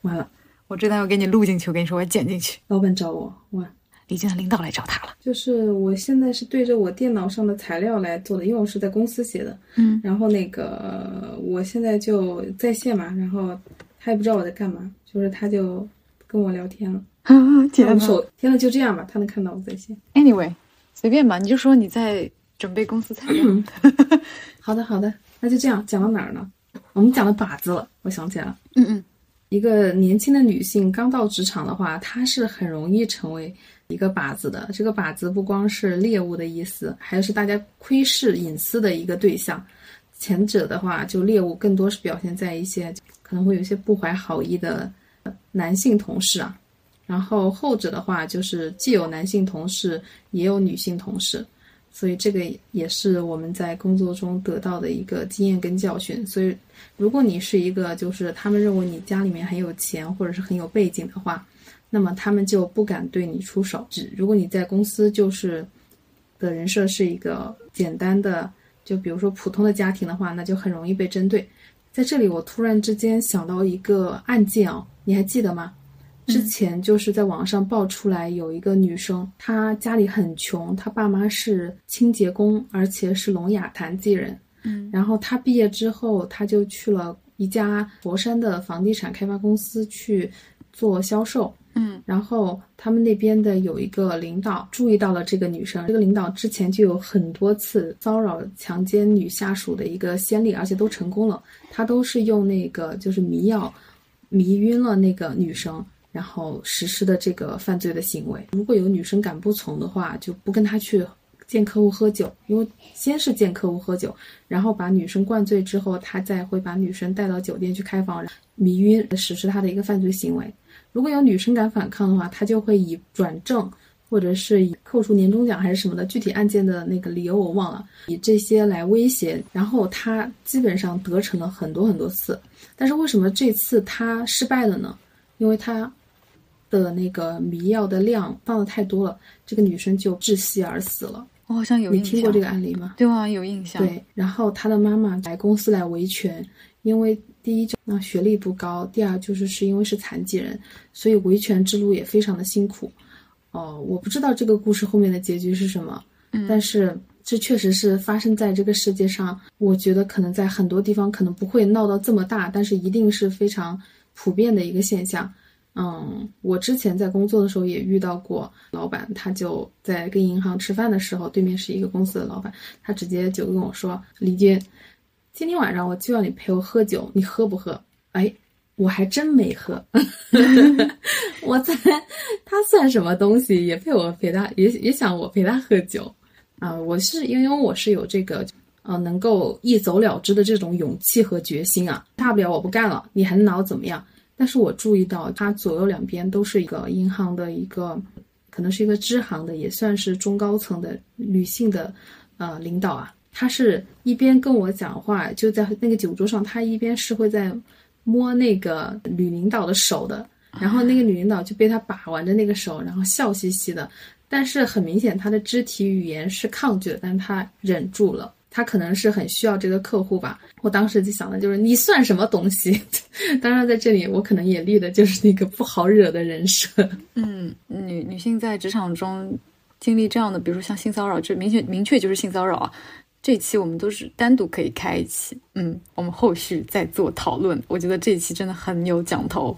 完了，我这段要给你录进去，我跟你说，我要剪进去。老板找我，哇，李静的领导来找他了。就是我现在是对着我电脑上的材料来做的，因为我是在公司写的。嗯，然后那个我现在就在线嘛，然后他也不知道我在干嘛，就是他就跟我聊天了。天呐我手天呐，就这样吧，他能看到我在线。Anyway，随便吧，你就说你在准备公司材料。好的，好的，那就这样，讲到哪儿呢？我们讲到靶子了，我想起来了。嗯嗯一个年轻的女性刚到职场的话，她是很容易成为一个靶子的。这个靶子不光是猎物的意思，还是大家窥视隐私的一个对象。前者的话，就猎物更多是表现在一些可能会有一些不怀好意的呃男性同事啊，然后后者的话就是既有男性同事，也有女性同事。所以这个也是我们在工作中得到的一个经验跟教训。所以，如果你是一个就是他们认为你家里面很有钱或者是很有背景的话，那么他们就不敢对你出手。只如果你在公司就是的人设是一个简单的，就比如说普通的家庭的话，那就很容易被针对。在这里，我突然之间想到一个案件哦，你还记得吗？之前就是在网上爆出来有一个女生，她家里很穷，她爸妈是清洁工，而且是聋哑残疾人。嗯，然后她毕业之后，她就去了一家佛山的房地产开发公司去做销售。嗯，然后他们那边的有一个领导注意到了这个女生，这个领导之前就有很多次骚扰、强奸女下属的一个先例，而且都成功了。他都是用那个就是迷药迷晕了那个女生，然后实施的这个犯罪的行为。如果有女生敢不从的话，就不跟他去见客户喝酒，因为先是见客户喝酒，然后把女生灌醉之后，他再会把女生带到酒店去开房迷晕，实施他的一个犯罪行为。如果有女生敢反抗的话，他就会以转正，或者是以扣除年终奖还是什么的，具体案件的那个理由我忘了，以这些来威胁。然后他基本上得逞了很多很多次，但是为什么这次他失败了呢？因为他的那个迷药的量放的太多了，这个女生就窒息而死了。我好像有听过这个案例吗？对啊，有印象。对，然后她的妈妈来公司来维权，因为第一就那学历不高，第二就是是因为是残疾人，所以维权之路也非常的辛苦。哦，我不知道这个故事后面的结局是什么，嗯但是这确实是发生在这个世界上。我觉得可能在很多地方可能不会闹到这么大，但是一定是非常普遍的一个现象。嗯，我之前在工作的时候也遇到过老板，他就在跟银行吃饭的时候，对面是一个公司的老板，他直接就跟我说：“李军，今天晚上我就要你陪我喝酒，你喝不喝？”哎，我还真没喝，我猜他算什么东西，也陪我陪他，也也想我陪他喝酒啊、我是因为我是有这个。呃，能够一走了之的这种勇气和决心啊，大不了我不干了，你还能拿我怎么样？但是我注意到，他左右两边都是一个银行的一个，可能是一个支行的，也算是中高层的女性的呃领导啊。他是一边跟我讲话，就在那个酒桌上，他一边是会在摸那个女领导的手的，然后那个女领导就被他把玩着那个手，然后笑嘻嘻的。但是很明显，他的肢体语言是抗拒的，但是他忍住了。他可能是很需要这个客户吧。我当时就想的就是你算什么东西？当然，在这里我可能也立的就是那个不好惹的人设。嗯，女女性在职场中经历这样的，比如说像性骚扰，这明确明确就是性骚扰啊。这期我们都是单独可以开一期，嗯，我们后续再做讨论。我觉得这一期真的很有讲头。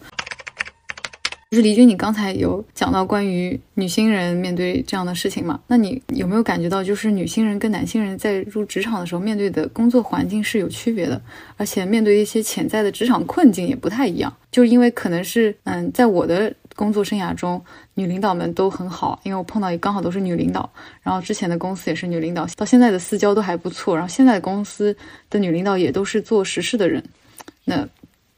就是李军，你刚才有讲到关于女性人面对这样的事情嘛？那你有没有感觉到，就是女性人跟男性人在入职场的时候面对的工作环境是有区别的，而且面对一些潜在的职场困境也不太一样？就是因为可能是，嗯，在我的工作生涯中，女领导们都很好，因为我碰到也刚好都是女领导，然后之前的公司也是女领导，到现在的私交都还不错，然后现在的公司的女领导也都是做实事的人，那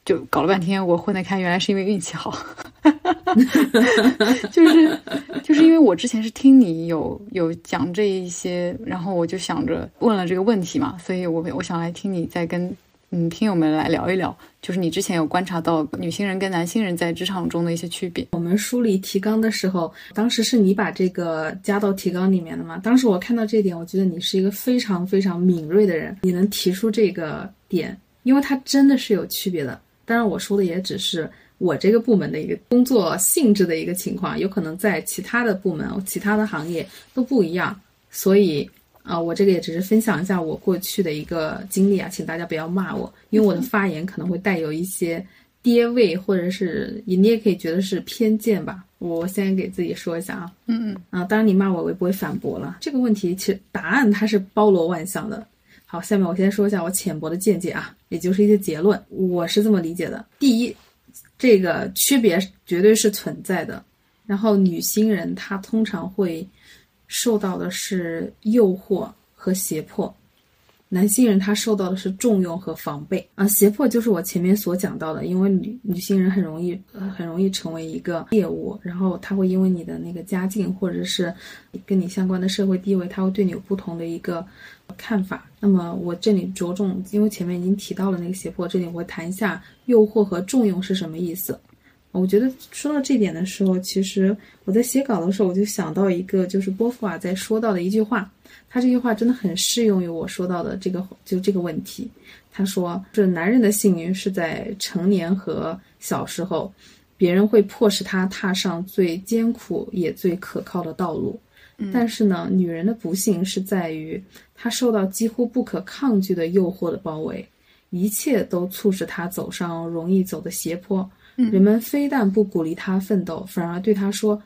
就搞了半天，我混得开，原来是因为运气好。就是就是因为我之前是听你有有讲这一些，然后我就想着问了这个问题嘛，所以我我想来听你再跟嗯听友们来聊一聊，就是你之前有观察到女性人跟男性人在职场中的一些区别。我们梳理提纲的时候，当时是你把这个加到提纲里面的嘛？当时我看到这点，我觉得你是一个非常非常敏锐的人，你能提出这个点，因为它真的是有区别的。当然，我说的也只是我这个部门的一个工作性质的一个情况，有可能在其他的部门、其他的行业都不一样。所以啊、我这个也只是分享一下我过去的一个经历啊，请大家不要骂我，因为我的发言可能会带有一些爹味，或者是你也可以觉得是偏见吧。我先给自己说一下啊，嗯啊，当然你骂我，我也不会反驳了。这个问题其实答案它是包罗万象的。好，下面我先说一下我浅薄的见解啊，也就是一些结论。我是这么理解的：第一，这个区别绝对是存在的。然后女新人她通常会受到的是诱惑和胁迫，男性人他受到的是重用和防备啊，胁迫就是我前面所讲到的，因为女女性人很容易、呃、很容易成为一个猎物，然后他会因为你的那个家境或者是跟你相关的社会地位，他会对你有不同的一个看法。那么我这里着重，因为前面已经提到了那个胁迫，这里我谈一下诱惑和重用是什么意思。我觉得说到这点的时候，其实我在写稿的时候，我就想到一个，就是波伏娃在说到的一句话，他这句话真的很适用于我说到的这个就这个问题。他说，这男人的幸运是在成年和小时候，别人会迫使他踏上最艰苦也最可靠的道路。但是呢，女人的不幸是在于她受到几乎不可抗拒的诱惑的包围，一切都促使她走上容易走的斜坡。人们非但不鼓励她奋斗，反而对她说：“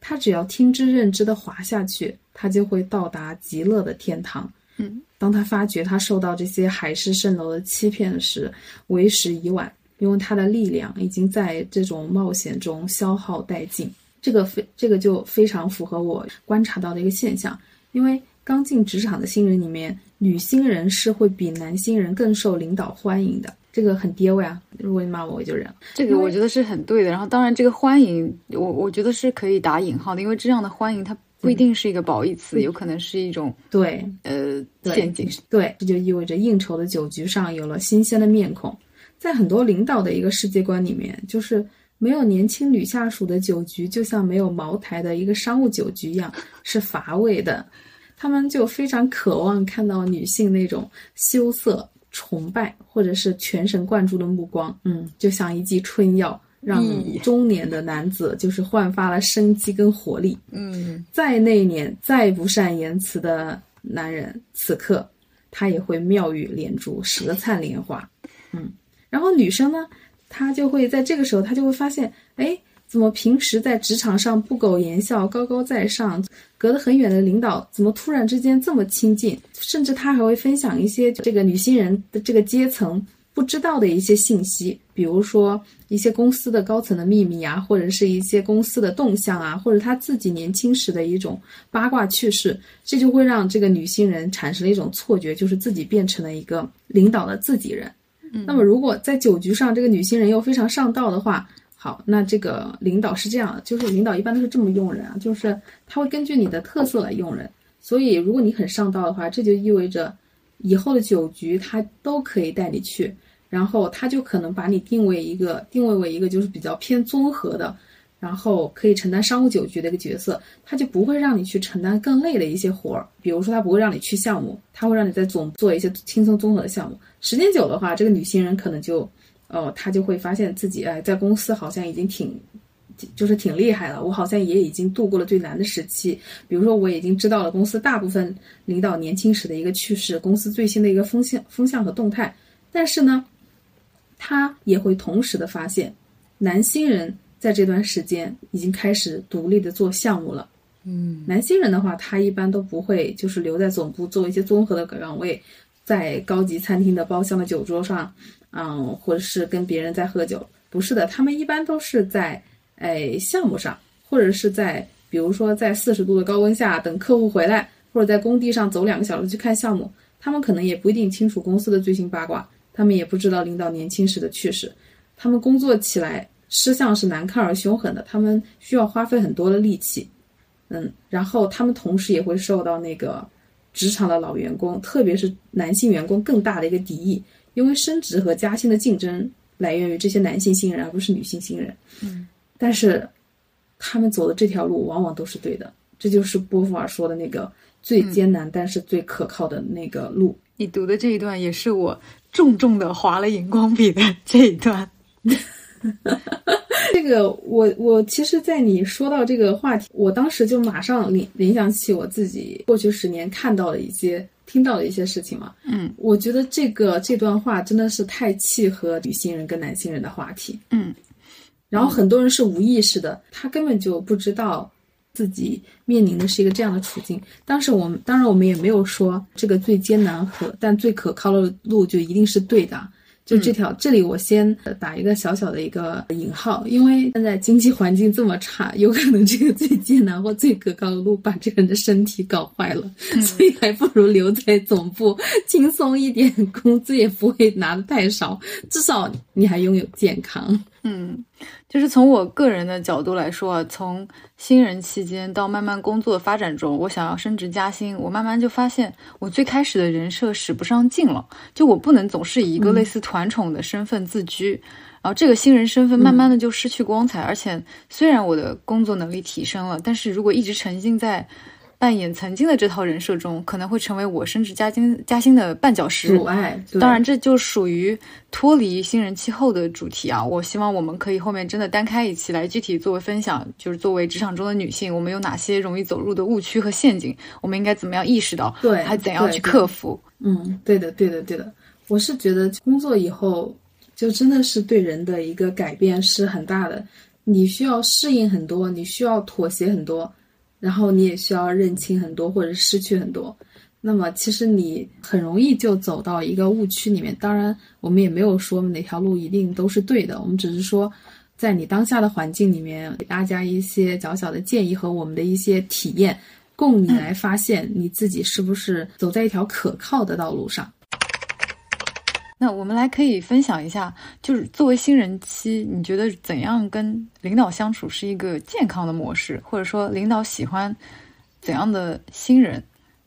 她只要听之任之的滑下去，她就会到达极乐的天堂。”嗯，当她发觉她受到这些海市蜃楼的欺骗时，为时已晚，因为她的力量已经在这种冒险中消耗殆尽。这个非这个就非常符合我观察到的一个现象，因为刚进职场的新人里面，女新人是会比男新人更受领导欢迎的。这个很爹味啊！如果你骂我，我就忍了。这个我觉得是很对的。然后，当然这个欢迎，我我觉得是可以打引号的，因为这样的欢迎它不一定是一个褒义词，有可能是一种对呃陷阱。对，这就意味着应酬的酒局上有了新鲜的面孔。在很多领导的一个世界观里面，就是没有年轻女下属的酒局，就像没有茅台的一个商务酒局一样，是乏味的。他们就非常渴望看到女性那种羞涩、崇拜或者是全神贯注的目光，嗯，就像一剂春药，让咦中年的男子就是焕发了生机跟活力。嗯，再内敛、再不善言辞的男人，此刻他也会妙语连珠、舌灿莲花。嗯，然后女生呢，他就会在这个时候，他就会发现，哎，怎么平时在职场上不苟言笑、高高在上，隔得很远的领导，怎么突然之间这么亲近？甚至他还会分享一些这个女新人的这个阶层不知道的一些信息，比如说一些公司的高层的秘密啊，或者是一些公司的动向啊，或者他自己年轻时的一种八卦趣事，这就会让这个女新人产生了一种错觉，就是自己变成了一个领导的自己人。那么如果在酒局上，这个女新人又非常上道的话，好，那这个领导是这样，就是领导一般都是这么用人啊，就是他会根据你的特色来用人。所以如果你很上道的话，这就意味着以后的酒局他都可以带你去，然后他就可能把你定位一个定位为一个就是比较偏综合的，然后可以承担商务酒局的一个角色，他就不会让你去承担更累的一些活儿，比如说他不会让你去项目，他会让你在总做一些轻松综合的项目。时间久的话，这个女新人可能就，呃，她就会发现自己哎，在公司好像已经挺，就是挺厉害了。我好像也已经度过了最难的时期，比如说我已经知道了公司大部分领导年轻时的一个趣事，公司最新的一个风向风向和动态。但是呢，她也会同时的发现，男新人在这段时间已经开始独立的做项目了。嗯，男新人的话，他一般都不会就是留在总部做一些综合的岗位，在高级餐厅的包厢的酒桌上，嗯，或者是跟别人在喝酒。不是的，他们一般都是在哎项目上，或者是在比如说在四十度的高温下等客户回来，或者在工地上走两个小时去看项目。他们可能也不一定清楚公司的最新八卦，他们也不知道领导年轻时的趣事。他们工作起来吃相是难看而凶狠的，他们需要花费很多的力气。嗯，然后他们同时也会受到那个职场的老员工，特别是男性员工更大的一个敌意，因为升职和加薪的竞争来源于这些男性新人，而不是女性新人。嗯，但是他们走的这条路往往都是对的，这就是波伏尔说的那个最艰难但是最可靠的那个路。你读的这一段也是我重重的划了荧光笔的这一段。这个我我其实，在你说到这个话题，我当时就马上联联想起我自己过去十年看到的一些、听到的一些事情嘛。嗯，我觉得这个这段话真的是太契合女性人跟男性人的话题。嗯，然后很多人是无意识的，他根本就不知道自己面临的是一个这样的处境。当时我们当然我们也没有说这个最艰难和但最可靠的路就一定是对的。就这条，这里我先打一个小小的一个引号，因为现在经济环境这么差，有可能这个最艰难或最可靠的路把这个人的身体搞坏了，所以还不如留在总部轻松一点，工资也不会拿的太少，至少你还拥有健康。嗯，就是从我个人的角度来说啊，从新人期间到慢慢工作发展中，我想要升职加薪，我慢慢就发现我最开始的人设使不上劲了，就我不能总是以一个类似团宠的身份自居，然后这个新人身份慢慢的就失去光彩，而且虽然我的工作能力提升了，但是如果一直沉浸在扮演曾经的这套人设中，可能会成为我升职加薪加薪的绊脚石。阻碍，当然，这就属于脱离新人气候的主题啊。我希望我们可以后面真的单开一期来具体作为分享，就是作为职场中的女性，我们有哪些容易走入的误区和陷阱，我们应该怎么样意识到，对还怎样去克服。嗯，对的，对的，对的。我是觉得工作以后，就真的是对人的一个改变是很大的。你需要适应很多，你需要妥协很多，然后你也需要认清很多或者失去很多。那么其实你很容易就走到一个误区里面。当然，我们也没有说哪条路一定都是对的，我们只是说，在你当下的环境里面，给大家一些小小的建议和我们的一些体验，供你来发现你自己是不是走在一条可靠的道路上。那我们来可以分享一下，就是作为新人期，你觉得怎样跟领导相处是一个健康的模式，或者说领导喜欢怎样的新人？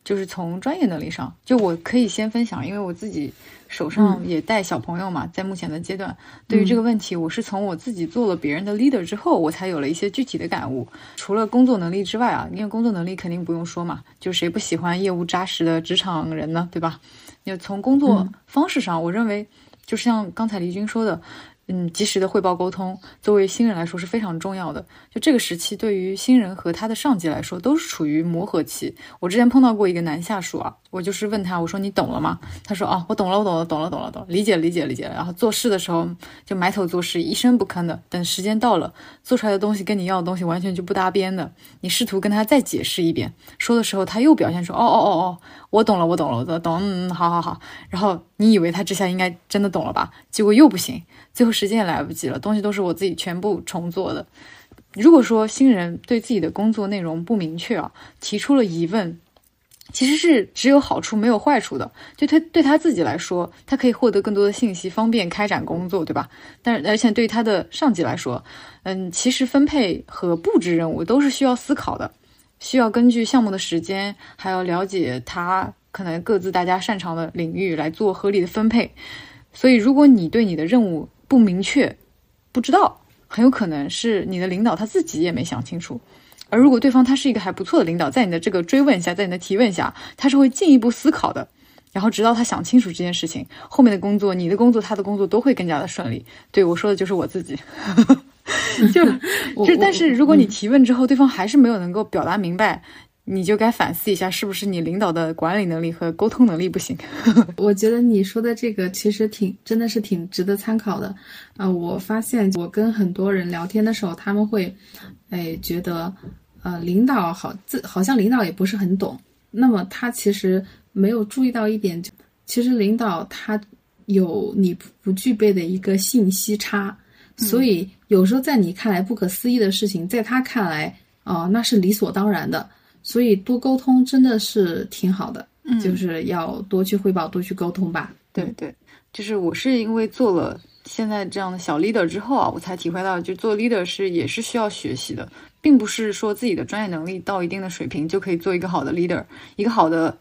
就是从专业能力上，就我可以先分享，因为我自己手上也带小朋友嘛，在目前的阶段，对于这个问题，我是从我自己做了别人的 leader 之后，我才有了一些具体的感悟。除了工作能力之外啊，因为工作能力肯定不用说嘛，就谁不喜欢业务扎实的职场人呢，对吧？就从工作方式上，我认为就像刚才黎军说的，嗯，及时的汇报沟通，作为新人来说是非常重要的。就这个时期，对于新人和他的上级来说，都是处于磨合期。我之前碰到过一个男下属啊，我就是问他，我说你懂了吗？他说啊，我懂了，我懂了，懂了，懂了，懂，理解，理解，理解。然后做事的时候就埋头做事，一声不吭的。等时间到了，做出来的东西跟你要的东西完全就不搭边的。你试图跟他再解释一遍，说的时候他又表现出哦哦哦哦，我懂了，我懂了，我懂，嗯，好好好。然后你以为他这下应该真的懂了吧？结果又不行，最后时间也来不及了，东西都是我自己全部重做的。如果说新人对自己的工作内容不明确啊，提出了疑问，其实是只有好处没有坏处的。就他对他自己来说，他可以获得更多的信息，方便开展工作，对吧？但而且对于他的上级来说，嗯，其实分配和布置任务都是需要思考的，需要根据项目的时间，还要了解他可能各自大家擅长的领域来做合理的分配。所以，如果你对你的任务不明确，不知道，很有可能是你的领导他自己也没想清楚。而如果对方他是一个还不错的领导，在你的这个追问下，在你的提问下，他是会进一步思考的，然后直到他想清楚这件事情，后面的工作，你的工作，他的工作都会更加的顺利。对我说的就是我自己，就 就但是如果你提问之后，对方还是没有能够表达明白，你就该反思一下，是不是你领导的管理能力和沟通能力不行。我觉得你说的这个其实挺真的是挺值得参考的啊、我发现我跟很多人聊天的时候，他们会，哎，觉得，呃，领导好自好像领导也不是很懂。那么他其实没有注意到一点，就其实领导他有你不不具备的一个信息差，所以有时候在你看来不可思议的事情，在他看来啊、那是理所当然的。所以多沟通真的是挺好的。嗯就是要多去汇报，多去沟通吧。对对，就是我是因为做了现在这样的小 leader 之后啊，我才体会到，就做 leader 是也是需要学习的，并不是说自己的专业能力到一定的水平就可以做一个好的 leader，一个好的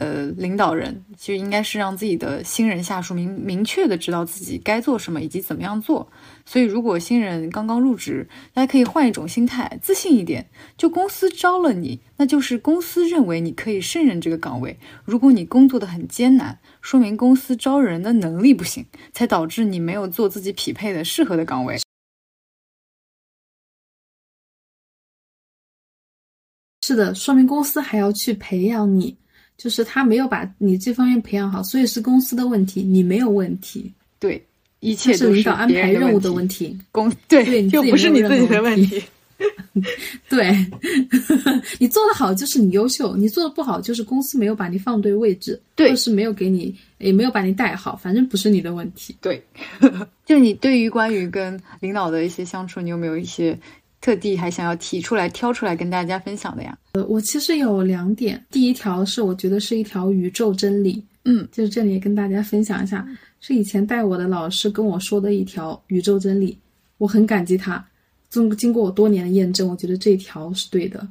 呃领导人其实应该是让自己的新人下属明明确的知道自己该做什么以及怎么样做。所以如果新人刚刚入职大家可以换一种心态自信一点。就公司招了你那就是公司认为你可以胜任这个岗位。如果你工作的很艰难说明公司招人的能力不行才导致你没有做自己匹配的适合的岗位。是的说明公司还要去培养你就是他没有把你这方面培养好，所以是公司的问题，你没有问题，对，一切是领导安排任务的问问题。公对，对你自己又不是你自己的问题。对，你做得好就是你优秀，你做的不好就是公司没有把你放对位置，对或者是没有给你，也没有把你带好，反正不是你的问题。对，就你对于关于跟领导的一些相处，你有没有一些特地还想要提出来、挑出来跟大家分享的呀？呃，我其实有两点，第一条是我觉得是一条宇宙真理，嗯，就是这里也跟大家分享一下，是以前带我的老师跟我说的一条宇宙真理，我很感激他。经经过我多年的验证，我觉得这一条是对的。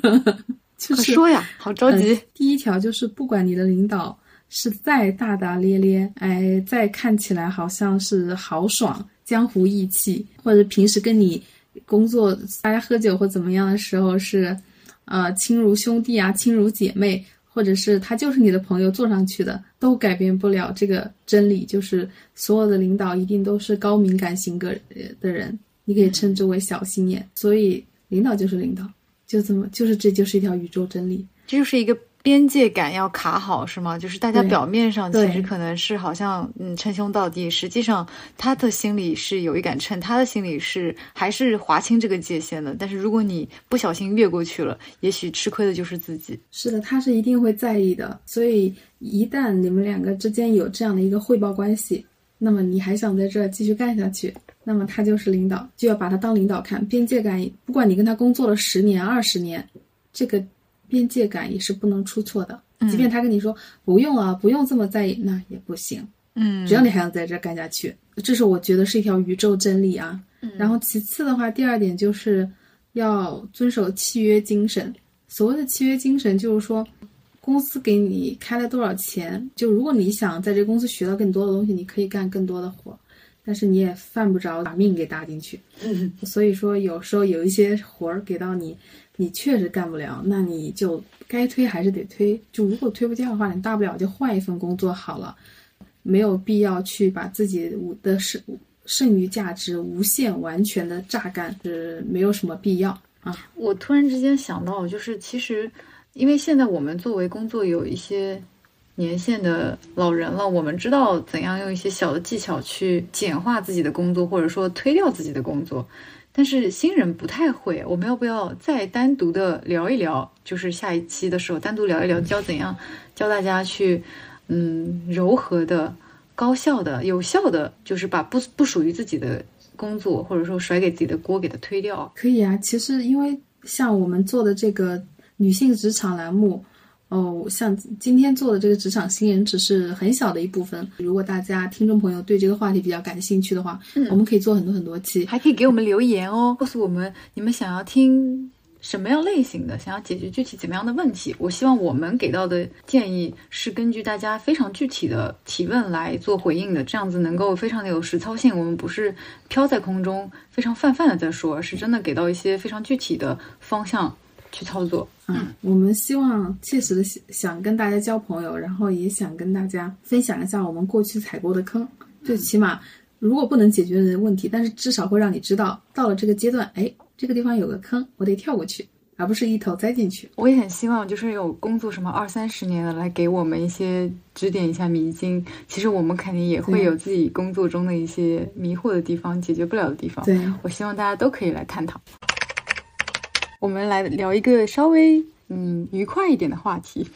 就是快说呀，好着急。呃第一条就是，不管你的领导是再大大咧咧，哎，再看起来好像是豪爽、江湖义气，或者平时跟你工作大家喝酒或怎么样的时候是，呃，亲如兄弟啊，亲如姐妹，或者是他就是你的朋友，坐上去的都改变不了这个真理，就是所有的领导一定都是高敏感性格的人，你可以称之为小心眼，所以领导就是领导。就这么，就是这就是一条宇宙真理。这就是一个边界感要卡好，是吗？就是大家表面上其实可能是好像嗯称兄道弟，实际上他的心里是有一杆秤，他的心里是还是划清这个界限的。但是如果你不小心越过去了，也许吃亏的就是自己。是的，他是一定会在意的。所以一旦你们两个之间有这样的一个汇报关系，那么你还想在这儿继续干下去，那么他就是领导，就要把他当领导看。边界感，不管你跟他工作了十年、二十年，这个边界感也是不能出错的。即便他跟你说不用啊，不用这么在意，那也不行。嗯只要你还想在这儿干下去，这是我觉得是一条宇宙真理啊。然后其次的话，第二点就是要遵守契约精神。所谓的契约精神，就是说公司给你开了多少钱，就如果你想在这公司学到更多的东西，你可以干更多的活，但是你也犯不着把命给搭进去。所以说，有时候有一些活儿给到你，你确实干不了，那你就该推还是得推。就如果推不掉的话，你大不了就换一份工作好了。没有必要去把自己的剩剩余价值无限完全的榨干，是没有什么必要啊。我突然之间想到，就是其实，因为现在我们作为工作有一些年限的老人了，我们知道怎样用一些小的技巧去简化自己的工作，或者说推掉自己的工作。但是新人不太会，我们要不要再单独的聊一聊？就是下一期的时候单独聊一聊，教怎样教大家去，嗯，柔和的、高效的、有效的，就是把不不属于自己的工作，或者说甩给自己的锅给它推掉。可以啊，其实因为像我们做的这个女性职场栏目，哦，像今天做的这个职场新人只是很小的一部分。如果大家听众朋友对这个话题比较感兴趣的话，我们可以做很多很多期。还可以给我们留言哦，告诉我们你们想要听什么样类型的，想要解决具体怎么样的问题。我希望我们给到的建议是根据大家非常具体的提问来做回应的，这样子能够非常的有实操性。我们不是飘在空中，非常泛泛的在说，而是真的给到一些非常具体的方向去操作。嗯，我们希望切实的想想跟大家交朋友，然后也想跟大家分享一下我们过去踩过的坑，最起码如果不能解决的问题，但是至少会让你知道，到了这个阶段，哎，这个地方有个坑，我得跳过去，而不是一头栽进去。我也很希望，就是有工作什么二三十年的来给我们一些指点一下迷津。其实我们肯定也会有自己工作中的一些迷惑的地方、解决不了的地方。对，我希望大家都可以来探讨。我们来聊一个稍微嗯愉快一点的话题。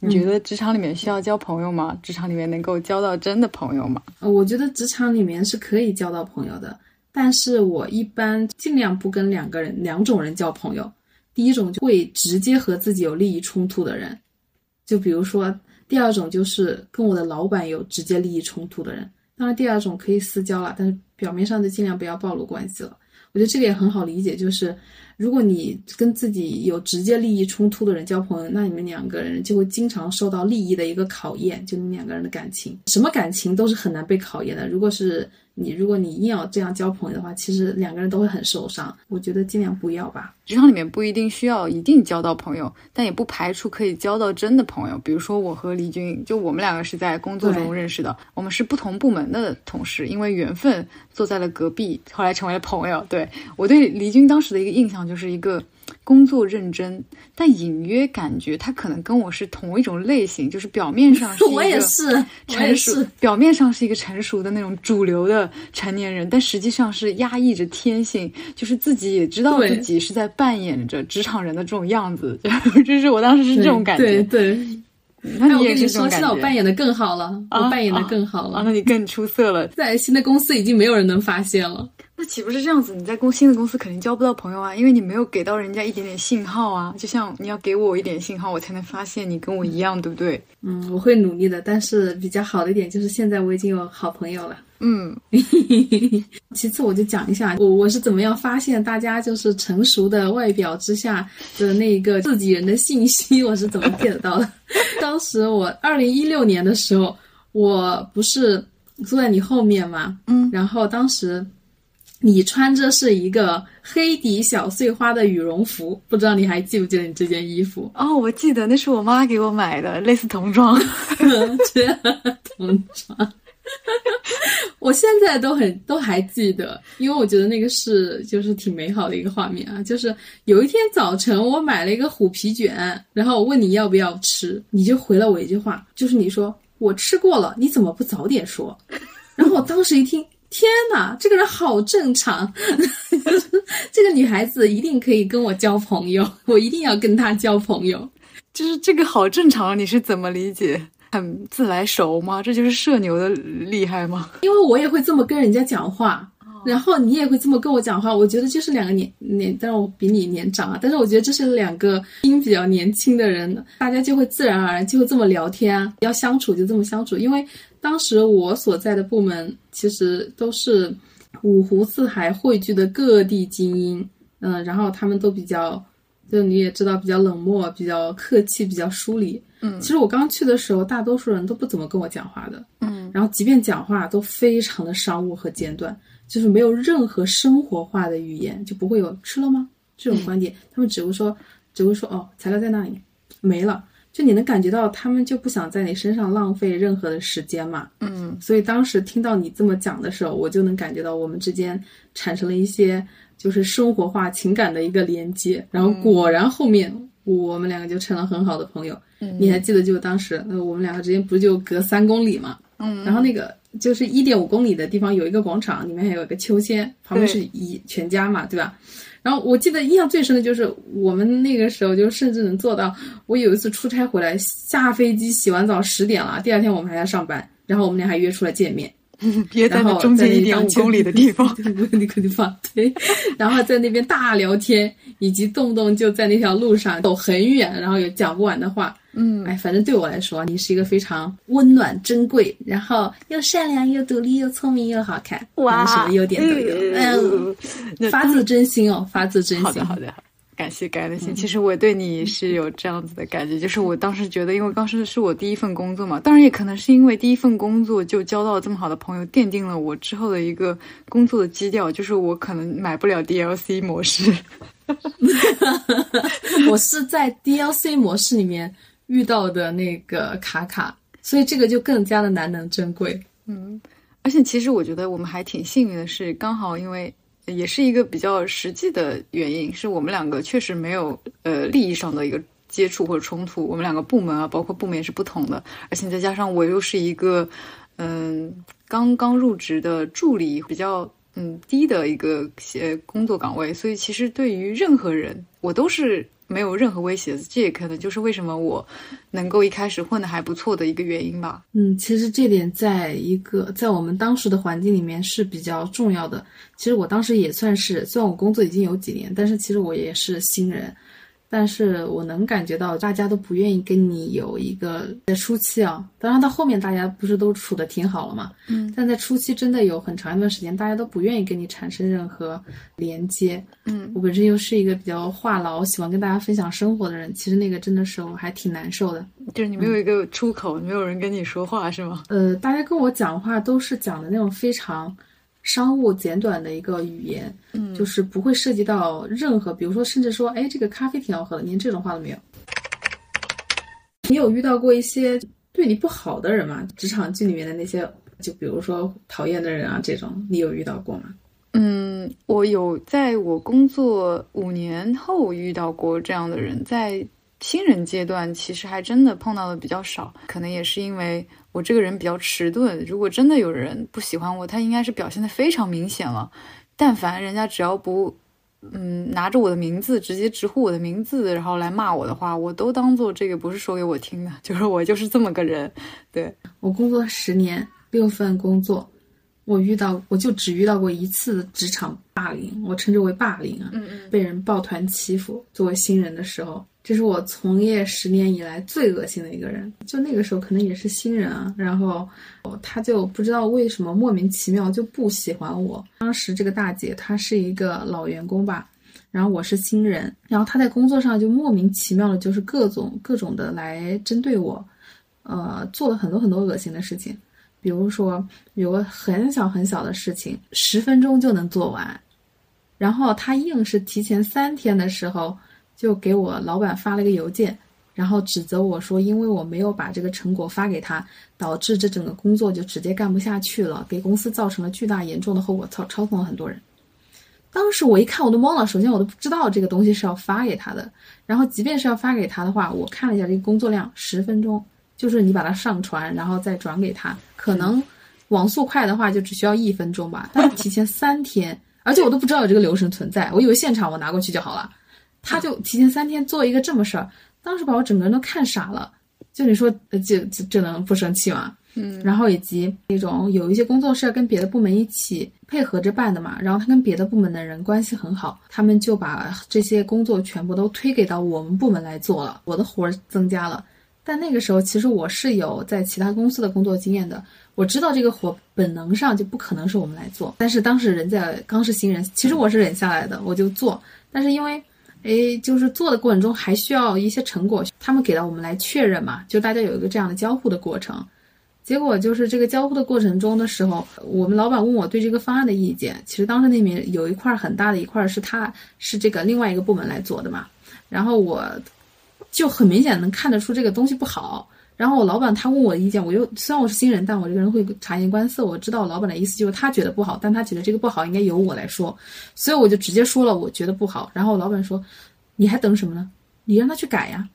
你觉得职场里面需要交朋友吗？职场里面能够交到真的朋友吗？呃我觉得职场里面是可以交到朋友的，但是我一般尽量不跟两个人、两种人交朋友。第一种就会直接和自己有利益冲突的人，就比如说第二种就是跟我的老板有直接利益冲突的人。当然，第二种可以私交了，但是表面上就尽量不要暴露关系了。我觉得这个也很好理解，就是如果你跟自己有直接利益冲突的人交朋友，那你们两个人就会经常受到利益的一个考验，就你们两个人的感情，什么感情都是很难被考验的。如果是你，如果你硬要这样交朋友的话，其实两个人都会很受伤。我觉得尽量不要吧。职场里面不一定需要一定交到朋友，但也不排除可以交到真的朋友。比如说我和黎军，就我们两个是在工作中认识的，我们是不同部门的同事，因为缘分坐在了隔壁，后来成为了朋友。对我对黎军当时的一个印象就是一个工作认真，但隐约感觉他可能跟我是同一种类型，就是表面上是一个 我也是，成熟。，表面上是一个成熟的那种主流的成年人，但实际上是压抑着天性，就是自己也知道自己是在扮演着职场人的这种样子，就是我当时是这种感觉。对对，那哎，我你也是跟你说，现在我扮演的更好了，啊我扮演的更好啊，了。那你更出色了。在新的公司已经没有人能发现了。那岂不是这样子？你在公新的公司肯定交不到朋友啊，因为你没有给到人家一点点信号啊。就像你要给我一点信号，我才能发现你跟我一样，对不对？嗯，我会努力的。但是比较好的一点就是现在我已经有好朋友了。嗯，其次，我就讲一下我我是怎么样发现大家就是成熟的外表之下的那一个自己人的信息，我是怎么 get 到的。当时我二零一六年的时候，我不是坐在你后面嘛，嗯，然后当时你穿着是一个黑底小碎花的羽绒服，不知道你还记不记得你这件衣服？哦，我记得那是我妈给我买的，类似童装。这童装。我现在都很都还记得，因为我觉得那个是就是挺美好的一个画面啊。就是有一天早晨，我买了一个虎皮卷，然后我问你要不要吃，你就回了我一句话，就是你说我吃过了，你怎么不早点说？然后我当时一听，天哪，这个人好正常，这个女孩子一定可以跟我交朋友，我一定要跟她交朋友。就是这个好正常，你是怎么理解？很自来熟吗？这就是社牛的厉害吗？因为我也会这么跟人家讲话，然后你也会这么跟我讲话。我觉得就是两个年年，但是我比你年长啊，但是我觉得这是两个心比较年轻的人，大家就会自然而然就会这么聊天啊，要相处就这么相处。因为当时我所在的部门其实都是五湖四海汇聚的各地精英，嗯，然后他们都比较，就你也知道比较冷漠、比较客气、比较疏离。嗯其实我刚去的时候，大多数人都不怎么跟我讲话的。嗯，然后即便讲话都非常的商务和简短，就是没有任何生活化的语言，就不会有吃了吗这种观点，他们只会说只会说哦，材料在那里，没了。就你能感觉到他们就不想在你身上浪费任何的时间嘛。嗯，所以当时听到你这么讲的时候，我就能感觉到我们之间产生了一些就是生活化情感的一个连接，然后果然后面我们两个就成了很好的朋友。嗯你还记得就当时呃我们两个之间不是就隔三公里嘛？嗯，然后那个就是一点五公里的地方有一个广场，里面还有一个秋千，旁边是一全家嘛，对吧？然后我记得印象最深的就是我们那个时候就甚至能做到，我有一次出差回来，下飞机洗完澡十点了，第二天我们还要上班，然后我们俩还约出来见面，别在在那里间一点五公里的地方，那个地方对，然后在那边大聊天，以及动不动就在那条路上走很远，然后有讲不完的话。嗯，哎，反正对我来说，你是一个非常温暖、珍贵，然后又善良、又独立、又聪明、又好看，哇什么优点都有。嗯，那发自真心哦，发自真心。好的，好的，好的感谢感恩的心。其实我对你是有这样子的感觉，就是我当时觉得，因为当时是我第一份工作嘛，当然也可能是因为第一份工作就交到了这么好的朋友，奠定了我之后的一个工作的基调，就是我可能买不了 DLC 模式。我是在 DLC 模式里面遇到的那个卡卡，所以这个就更加的难能珍贵。嗯而且其实我觉得我们还挺幸运的是，刚好因为也是一个比较实际的原因，是我们两个确实没有呃利益上的一个接触或者冲突。我们两个部门啊，包括部门也是不同的，而且再加上我又是一个嗯刚刚入职的助理，比较嗯低的一个些工作岗位，所以其实对于任何人，我都是没有任何威胁。这也可能就是为什么我能够一开始混得还不错的一个原因吧。嗯，其实这点在一个在我们当时的环境里面是比较重要的。其实我当时也算是，虽然我工作已经有几年，但是其实我也是新人。但是我能感觉到大家都不愿意跟你有一个在初期啊，当然到后面大家不是都处的挺好了嘛，嗯，但在初期真的有很长一段时间，大家都不愿意跟你产生任何连接。嗯，我本身又是一个比较话痨、喜欢跟大家分享生活的人，其实那个真的是我还挺难受的。就是你没有一个出口，没有人跟你说话，是吗？呃，大家跟我讲话都是讲的那种非常商务简短的一个语言，嗯就是不会涉及到任何，比如说甚至说，哎，这个咖啡挺好喝的，连这种话都没有。你有遇到过一些对你不好的人吗？职场剧里面的那些，就比如说讨厌的人啊，这种你有遇到过吗？嗯，我有在我工作五年后遇到过这样的人，在新人阶段其实还真的碰到的比较少，可能也是因为我这个人比较迟钝。如果真的有人不喜欢我，他应该是表现的非常明显了。但凡人家只要不，嗯，拿着我的名字直接直呼我的名字，然后来骂我的话，我都当做这个不是说给我听的，就是我就是这么个人。对，我工作十年，六份工作，我遇到我就只遇到过一次职场霸凌，我称之为霸凌啊，嗯嗯被人抱团欺负。作为新人的时候，这是我从业十年以来最恶心的一个人。就那个时候可能也是新人啊，然后他就不知道为什么莫名其妙就不喜欢我。当时这个大姐她是一个老员工吧，然后我是新人，然后她在工作上就莫名其妙的，就是各种各种的来针对我，呃，做了很多很多恶心的事情。比如说有个很小很小的事情，十分钟就能做完，然后他硬是提前三天的时候就给我老板发了个邮件，然后指责我说，因为我没有把这个成果发给他，导致这整个工作就直接干不下去了，给公司造成了巨大严重的后果，操超送了很多人。当时我一看我都懵了，首先我都不知道这个东西是要发给他的，然后即便是要发给他的话，我看了一下这个工作量，十分钟，就是你把它上传，然后再转给他，可能网速快的话就只需要一分钟吧，但是提前三天，而且我都不知道有这个流程存在，我以为现场我拿过去就好了，他就提前三天做一个这么事儿，当时把我整个人都看傻了。就你说，呃这这这能不生气吗？嗯，然后以及那种有一些工作是要跟别的部门一起配合着办的嘛，然后他跟别的部门的人关系很好，他们就把这些工作全部都推给到我们部门来做了，我的活儿增加了。但那个时候其实我是有在其他公司的工作经验的，我知道这个活本能上就不可能是我们来做，但是当时人在刚是新人，其实我是忍下来的，我就做，但是因为。哎，就是做的过程中还需要一些成果，他们给到我们来确认嘛，就大家有一个这样的交互的过程。结果就是这个交互的过程中的时候，我们老板问我对这个方案的意见，其实当时那边有一块很大的一块是他是这个另外一个部门来做的嘛，然后我就很明显能看得出这个东西不好。然后我老板他问我的意见，我就虽然我是新人，但我这个人会察言观色，我知道老板的意思就是他觉得不好，但他觉得这个不好应该由我来说，所以我就直接说了我觉得不好。然后老板说：“你还等什么呢？你让他去改呀。”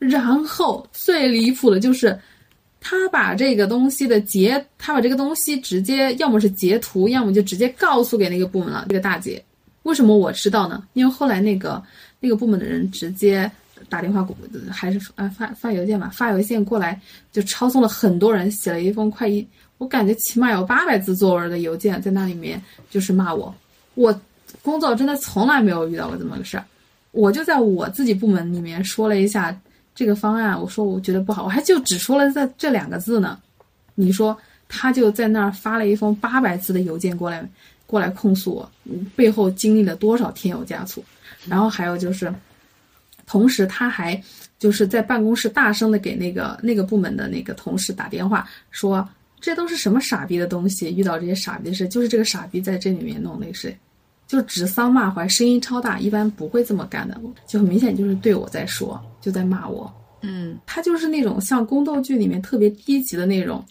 然后最离谱的就是，他把这个东西的截，他把这个东西直接要么是截图，要么就直接告诉给那个部门了。这个大姐，为什么我知道呢？因为后来那个那个部门的人直接。打电话还是啊发发邮件吧，发邮件过来就抄送了很多人，写了一封快一，我感觉起码有八百字作文的邮件在那里面，就是骂我。我工作真的从来没有遇到过这么个事儿，我就在我自己部门里面说了一下这个方案，我说我觉得不好，我还就只说了这这两个字呢。你说他就在那儿发了一封八百字的邮件过来，过来控诉我，背后经历了多少添油加醋，然后还有就是。同时，他还就是在办公室大声的给那个那个部门的那个同事打电话，说这都是什么傻逼的东西，遇到这些傻逼的事，就是这个傻逼在这里面弄那个事，就指桑骂槐，声音超大，一般不会这么干的，就很明显就是对我在说，就在骂我。嗯，他就是那种像宫斗剧里面特别低级的那种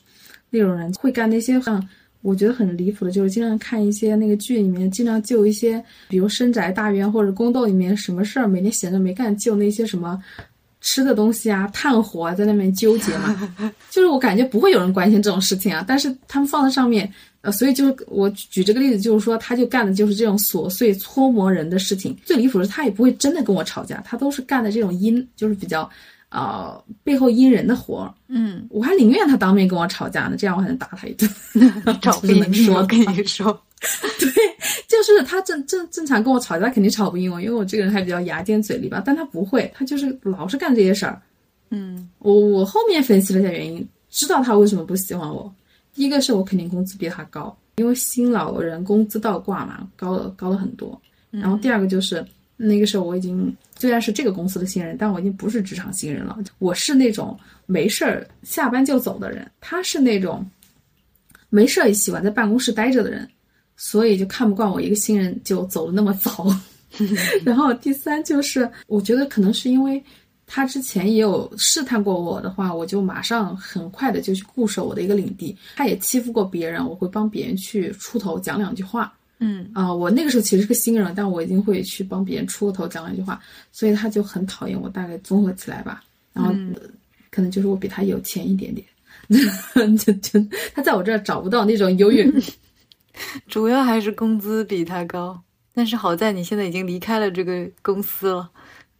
那种人，会干那些像。我觉得很离谱的，就是经常看一些那个剧里面，经常救一些，比如深宅大院或者宫斗里面什么事儿，每天闲着没干，救那些什么吃的东西啊、炭火啊，在那边纠结嘛。就是我感觉不会有人关心这种事情啊，但是他们放在上面，呃，所以就是我举这个例子，就是说他就干的就是这种琐碎搓磨人的事情。最离谱的是，他也不会真的跟我吵架，他都是干的这种阴，就是比较。呃，背后阴人的活儿，嗯，我还宁愿他当面跟我吵架呢，这样我还能打他一顿。找不赢是我跟你说，对，就是他正正正常跟我吵架，肯定吵不赢我，因为我这个人还比较牙尖嘴利吧。但他不会，他就是老是干这些事儿。嗯，我我后面分析了一下原因，知道他为什么不喜欢我。第一个是我肯定工资比他高，因为新老人工资倒挂嘛，高了高了很多。然后第二个就是那个时候我已经。虽然是这个公司的新人，但我已经不是职场新人了。我是那种没事儿下班就走的人，他是那种没事儿也喜欢在办公室待着的人，所以就看不惯我一个新人就走的那么早。然后第三就是，我觉得可能是因为他之前也有试探过我的话，我就马上很快的就去固守我的一个领地。他也欺负过别人，我会帮别人去出头讲两句话。嗯啊、我那个时候其实是个新人，但我已经会去帮别人出个头讲了一句话，所以他就很讨厌我。大概综合起来吧，然后、呃可能就是我比他有钱一点点，就就他在我这儿找不到那种优越感。主要还是工资比他高，但是好在你现在已经离开了这个公司了。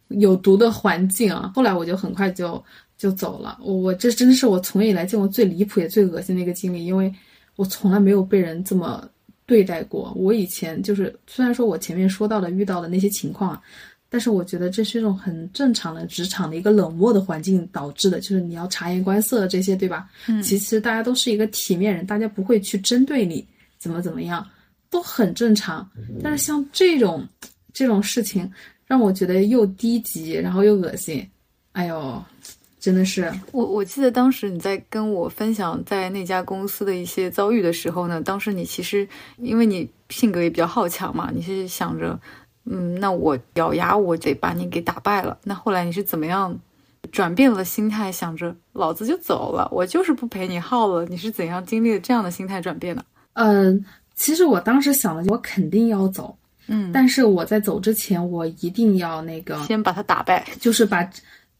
有毒的环境啊。后来我就很快就就走了。我我这真的是我从业以来见过最离谱也最恶心的一个经历，因为我从来没有被人这么对待过。我以前就是虽然说我前面说到的遇到的那些情况啊，但是我觉得这是一种很正常的职场的一个冷漠的环境导致的，就是你要察言观色这些，对吧？嗯，其实大家都是一个体面人，大家不会去针对你怎么怎么样，都很正常。但是像这种这种事情，让我觉得又低级，然后又恶心。哎呦，真的是，我我记得当时你在跟我分享在那家公司的一些遭遇的时候呢，当时你其实因为你性格也比较好强嘛，你是想着，嗯，那我咬牙我得把你给打败了。那后来你是怎么样转变了心态，想着老子就走了，我就是不陪你耗了？你是怎样经历了这样的心态转变的？嗯、其实我当时想了，我肯定要走，嗯，但是我在走之前，我一定要那个，先把他打败。就是把，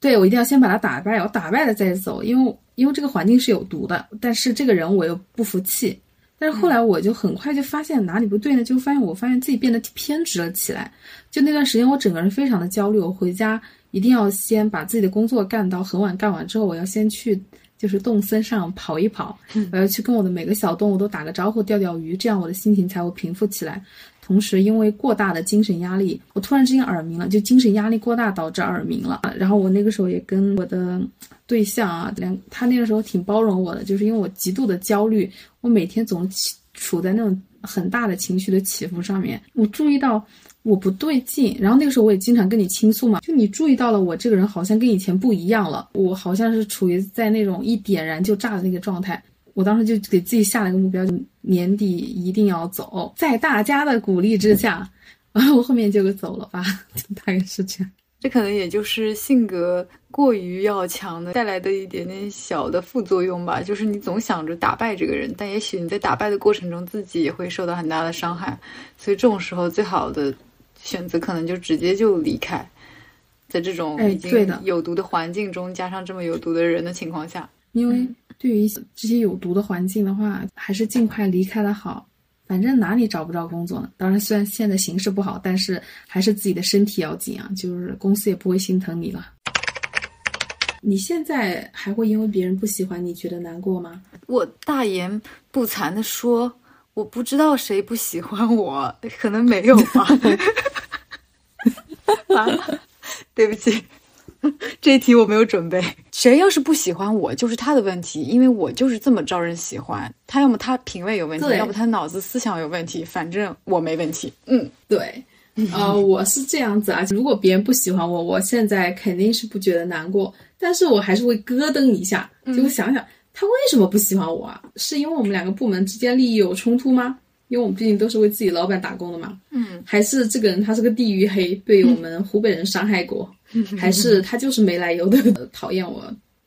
对我一定要先把他打败，我打败了再走，因为因为这个环境是有毒的，但是这个人我又不服气。但是后来我就很快就发现哪里不对呢？就发现我发现自己变得偏执了起来。就那段时间，我整个人非常的焦虑。我回家一定要先把自己的工作干到很晚，干完之后我要先去就是动森上跑一跑，我要去跟我的每个小动物都打个招呼，钓钓鱼，这样我的心情才会平复起来。同时，因为过大的精神压力，我突然之间耳鸣了，就精神压力过大导致耳鸣了。然后我那个时候也跟我的对象啊，两他那个时候挺包容我的，就是因为我极度的焦虑，我每天总处在那种很大的情绪的起伏上面。我注意到我不对劲，然后那个时候我也经常跟你倾诉嘛，就你注意到了我这个人好像跟以前不一样了，我好像是处于在那种一点燃就炸的那个状态。我当时就给自己下了一个目标，就年底一定要走。在大家的鼓励之下，然后我后面就走了吧，大概是这样。这可能也就是性格过于要强的带来的一点点小的副作用吧。就是你总想着打败这个人，但也许你在打败的过程中自己也会受到很大的伤害。所以这种时候最好的选择可能就直接就离开，在这种哎已经有毒的环境中，加上这么有毒的人的情况下，因为对于这些有毒的环境的话，还是尽快离开的好。反正哪里找不着工作呢？当然，虽然现在形势不好，但是还是自己的身体要紧啊。就是公司也不会心疼你了。你现在还会因为别人不喜欢你觉得难过吗？我大言不惭的说，我不知道谁不喜欢我，可能没有吧。完了，对不起，这一题我没有准备。谁要是不喜欢我，就是他的问题，因为我就是这么招人喜欢。他要么他品味有问题，要不他脑子思想有问题，反正我没问题。嗯，对，呃，我是这样子啊。如果别人不喜欢我，我现在肯定是不觉得难过，但是我还是会咯噔一下，就会想想他为什么不喜欢我啊？是因为我们两个部门之间利益有冲突吗？因为我们毕竟都是为自己老板打工的嘛。嗯，还是这个人他是个地域黑，被我们湖北人伤害过，还是他就是没来由的 讨厌我？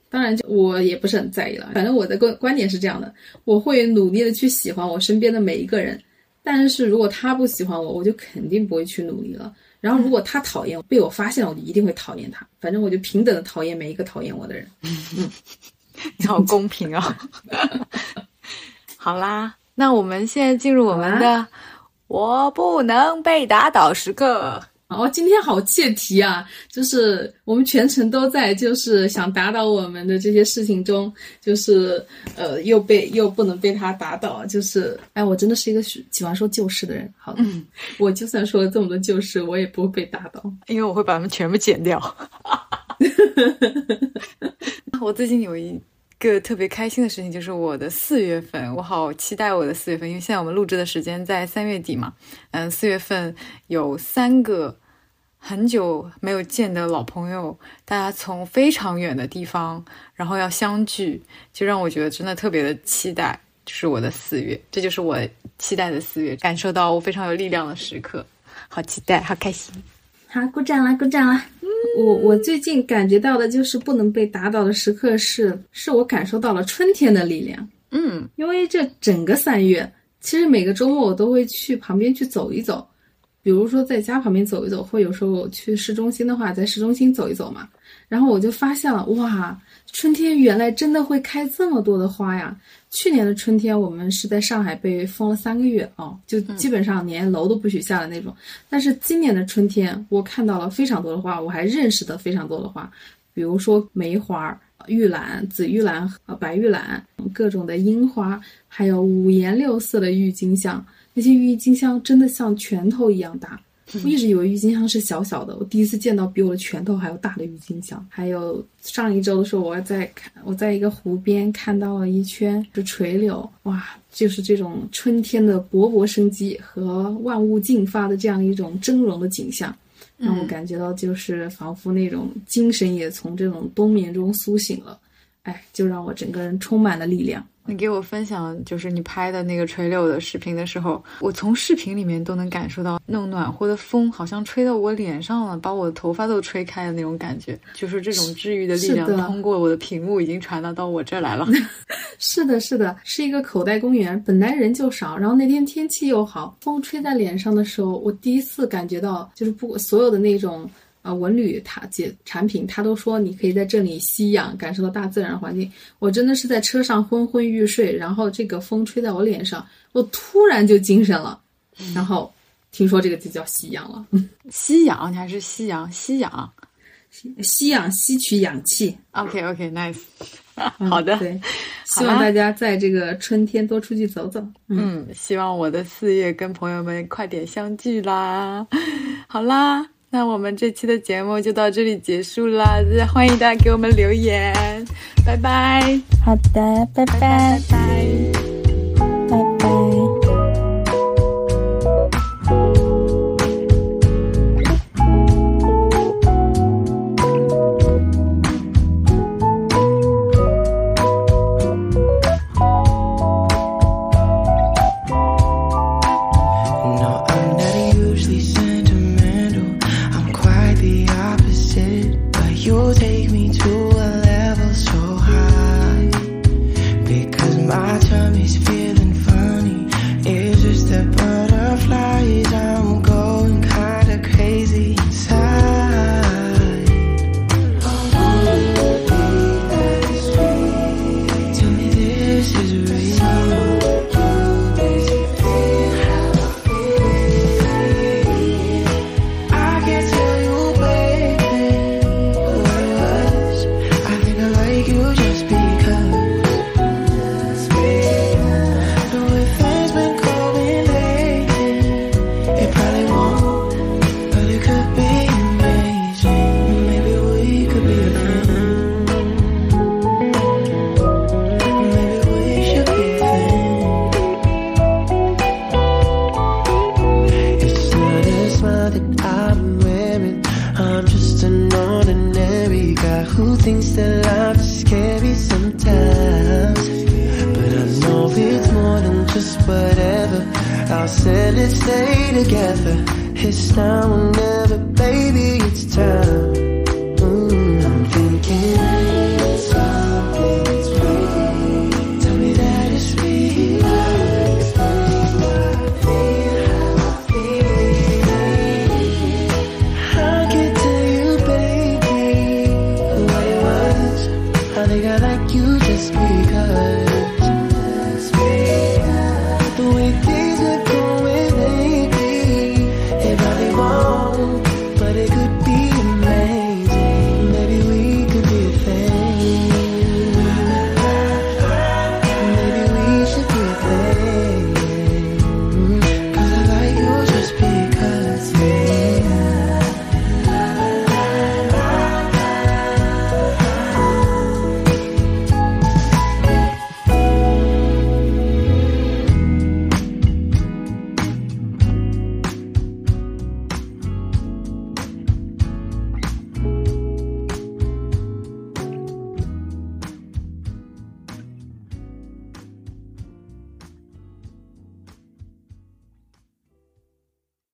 当然就，我也不是很在意了。反正我的观观点是这样的，我会努力的去喜欢我身边的每一个人。但是如果他不喜欢我，我就肯定不会去努力了。然后如果他讨厌，被我发现了，我就一定会讨厌他。反正我就平等的讨厌每一个讨厌我的人。嗯 你好公平啊！好啦，那我们现在进入我们的“我不能被打倒”时刻。哦，今天好切题啊！就是我们全程都在，就是想打倒我们的这些事情中，就是呃，又被又不能被他打倒，就是哎，我真的是一个喜喜欢说旧事的人。好的，我就算说了这么多旧事，我也不会被打倒。因为我会把它们全部剪掉。我最近有一一个特别开心的事情，就是我的四月份，我好期待我的四月份，因为现在我们录制的时间在三月底嘛，嗯，四月份有三个很久没有见的老朋友，大家从非常远的地方，然后要相聚，就让我觉得真的特别的期待。就是我的四月，这就是我期待的四月，感受到我非常有力量的时刻，好期待，好开心。好，鼓掌啦，鼓掌啦！我我最近感觉到的就是不能被打倒的时刻是，是我感受到了春天的力量。嗯，因为这整个三月，其实每个周末我都会去旁边去走一走，比如说在家旁边走一走，或有时候去市中心的话，在市中心走一走嘛。然后我就发现了，哇，春天原来真的会开这么多的花呀！去年的春天，我们是在上海被封了三个月哦，就基本上连楼都不许下的那种。但是今年的春天，我看到了非常多的花，我还认识的非常多的花，比如说梅花、玉兰、紫玉兰、呃白玉兰，各种的樱花，还有五颜六色的郁金香。那些郁金香真的像拳头一样大。我一直以为郁金香是小小的，我第一次见到比我的拳头还要大的郁金香。还有上一周的时候，我在看，我在一个湖边看到了一圈是垂柳，哇，就是这种春天的勃勃生机和万物进发的这样一种峥嵘的景象，让我感觉到就是仿佛那种精神也从这种冬眠中苏醒了，哎，就让我整个人充满了力量。你给我分享就是你拍的那个垂柳的视频的时候，我从视频里面都能感受到那种暖和的风，好像吹到我脸上了，把我的头发都吹开的那种感觉，就是这种治愈的力量通过我的屏幕已经传达到我这儿来了。是的，是的，是一个口袋公园，本来人就少，然后那天天气又好，风吹在脸上的时候，我第一次感觉到，就是不所有的那种呃文旅它解产品，它都说你可以在这里吸氧，感受到大自然环境。我真的是在车上昏昏欲睡，然后这个风吹在我脸上，我突然就精神了，然后听说这个就叫吸氧了，吸氧，你还是吸氧？吸氧。吸氧吸取氧气。OK OK，nice、嗯好的，对，希望大家在这个春天多出去走走。嗯，嗯，希望我的四月跟朋友们快点相聚啦。好啦，那我们这期的节目就到这里结束啦，欢迎大家给我们留言，拜拜，好的，拜拜拜拜。拜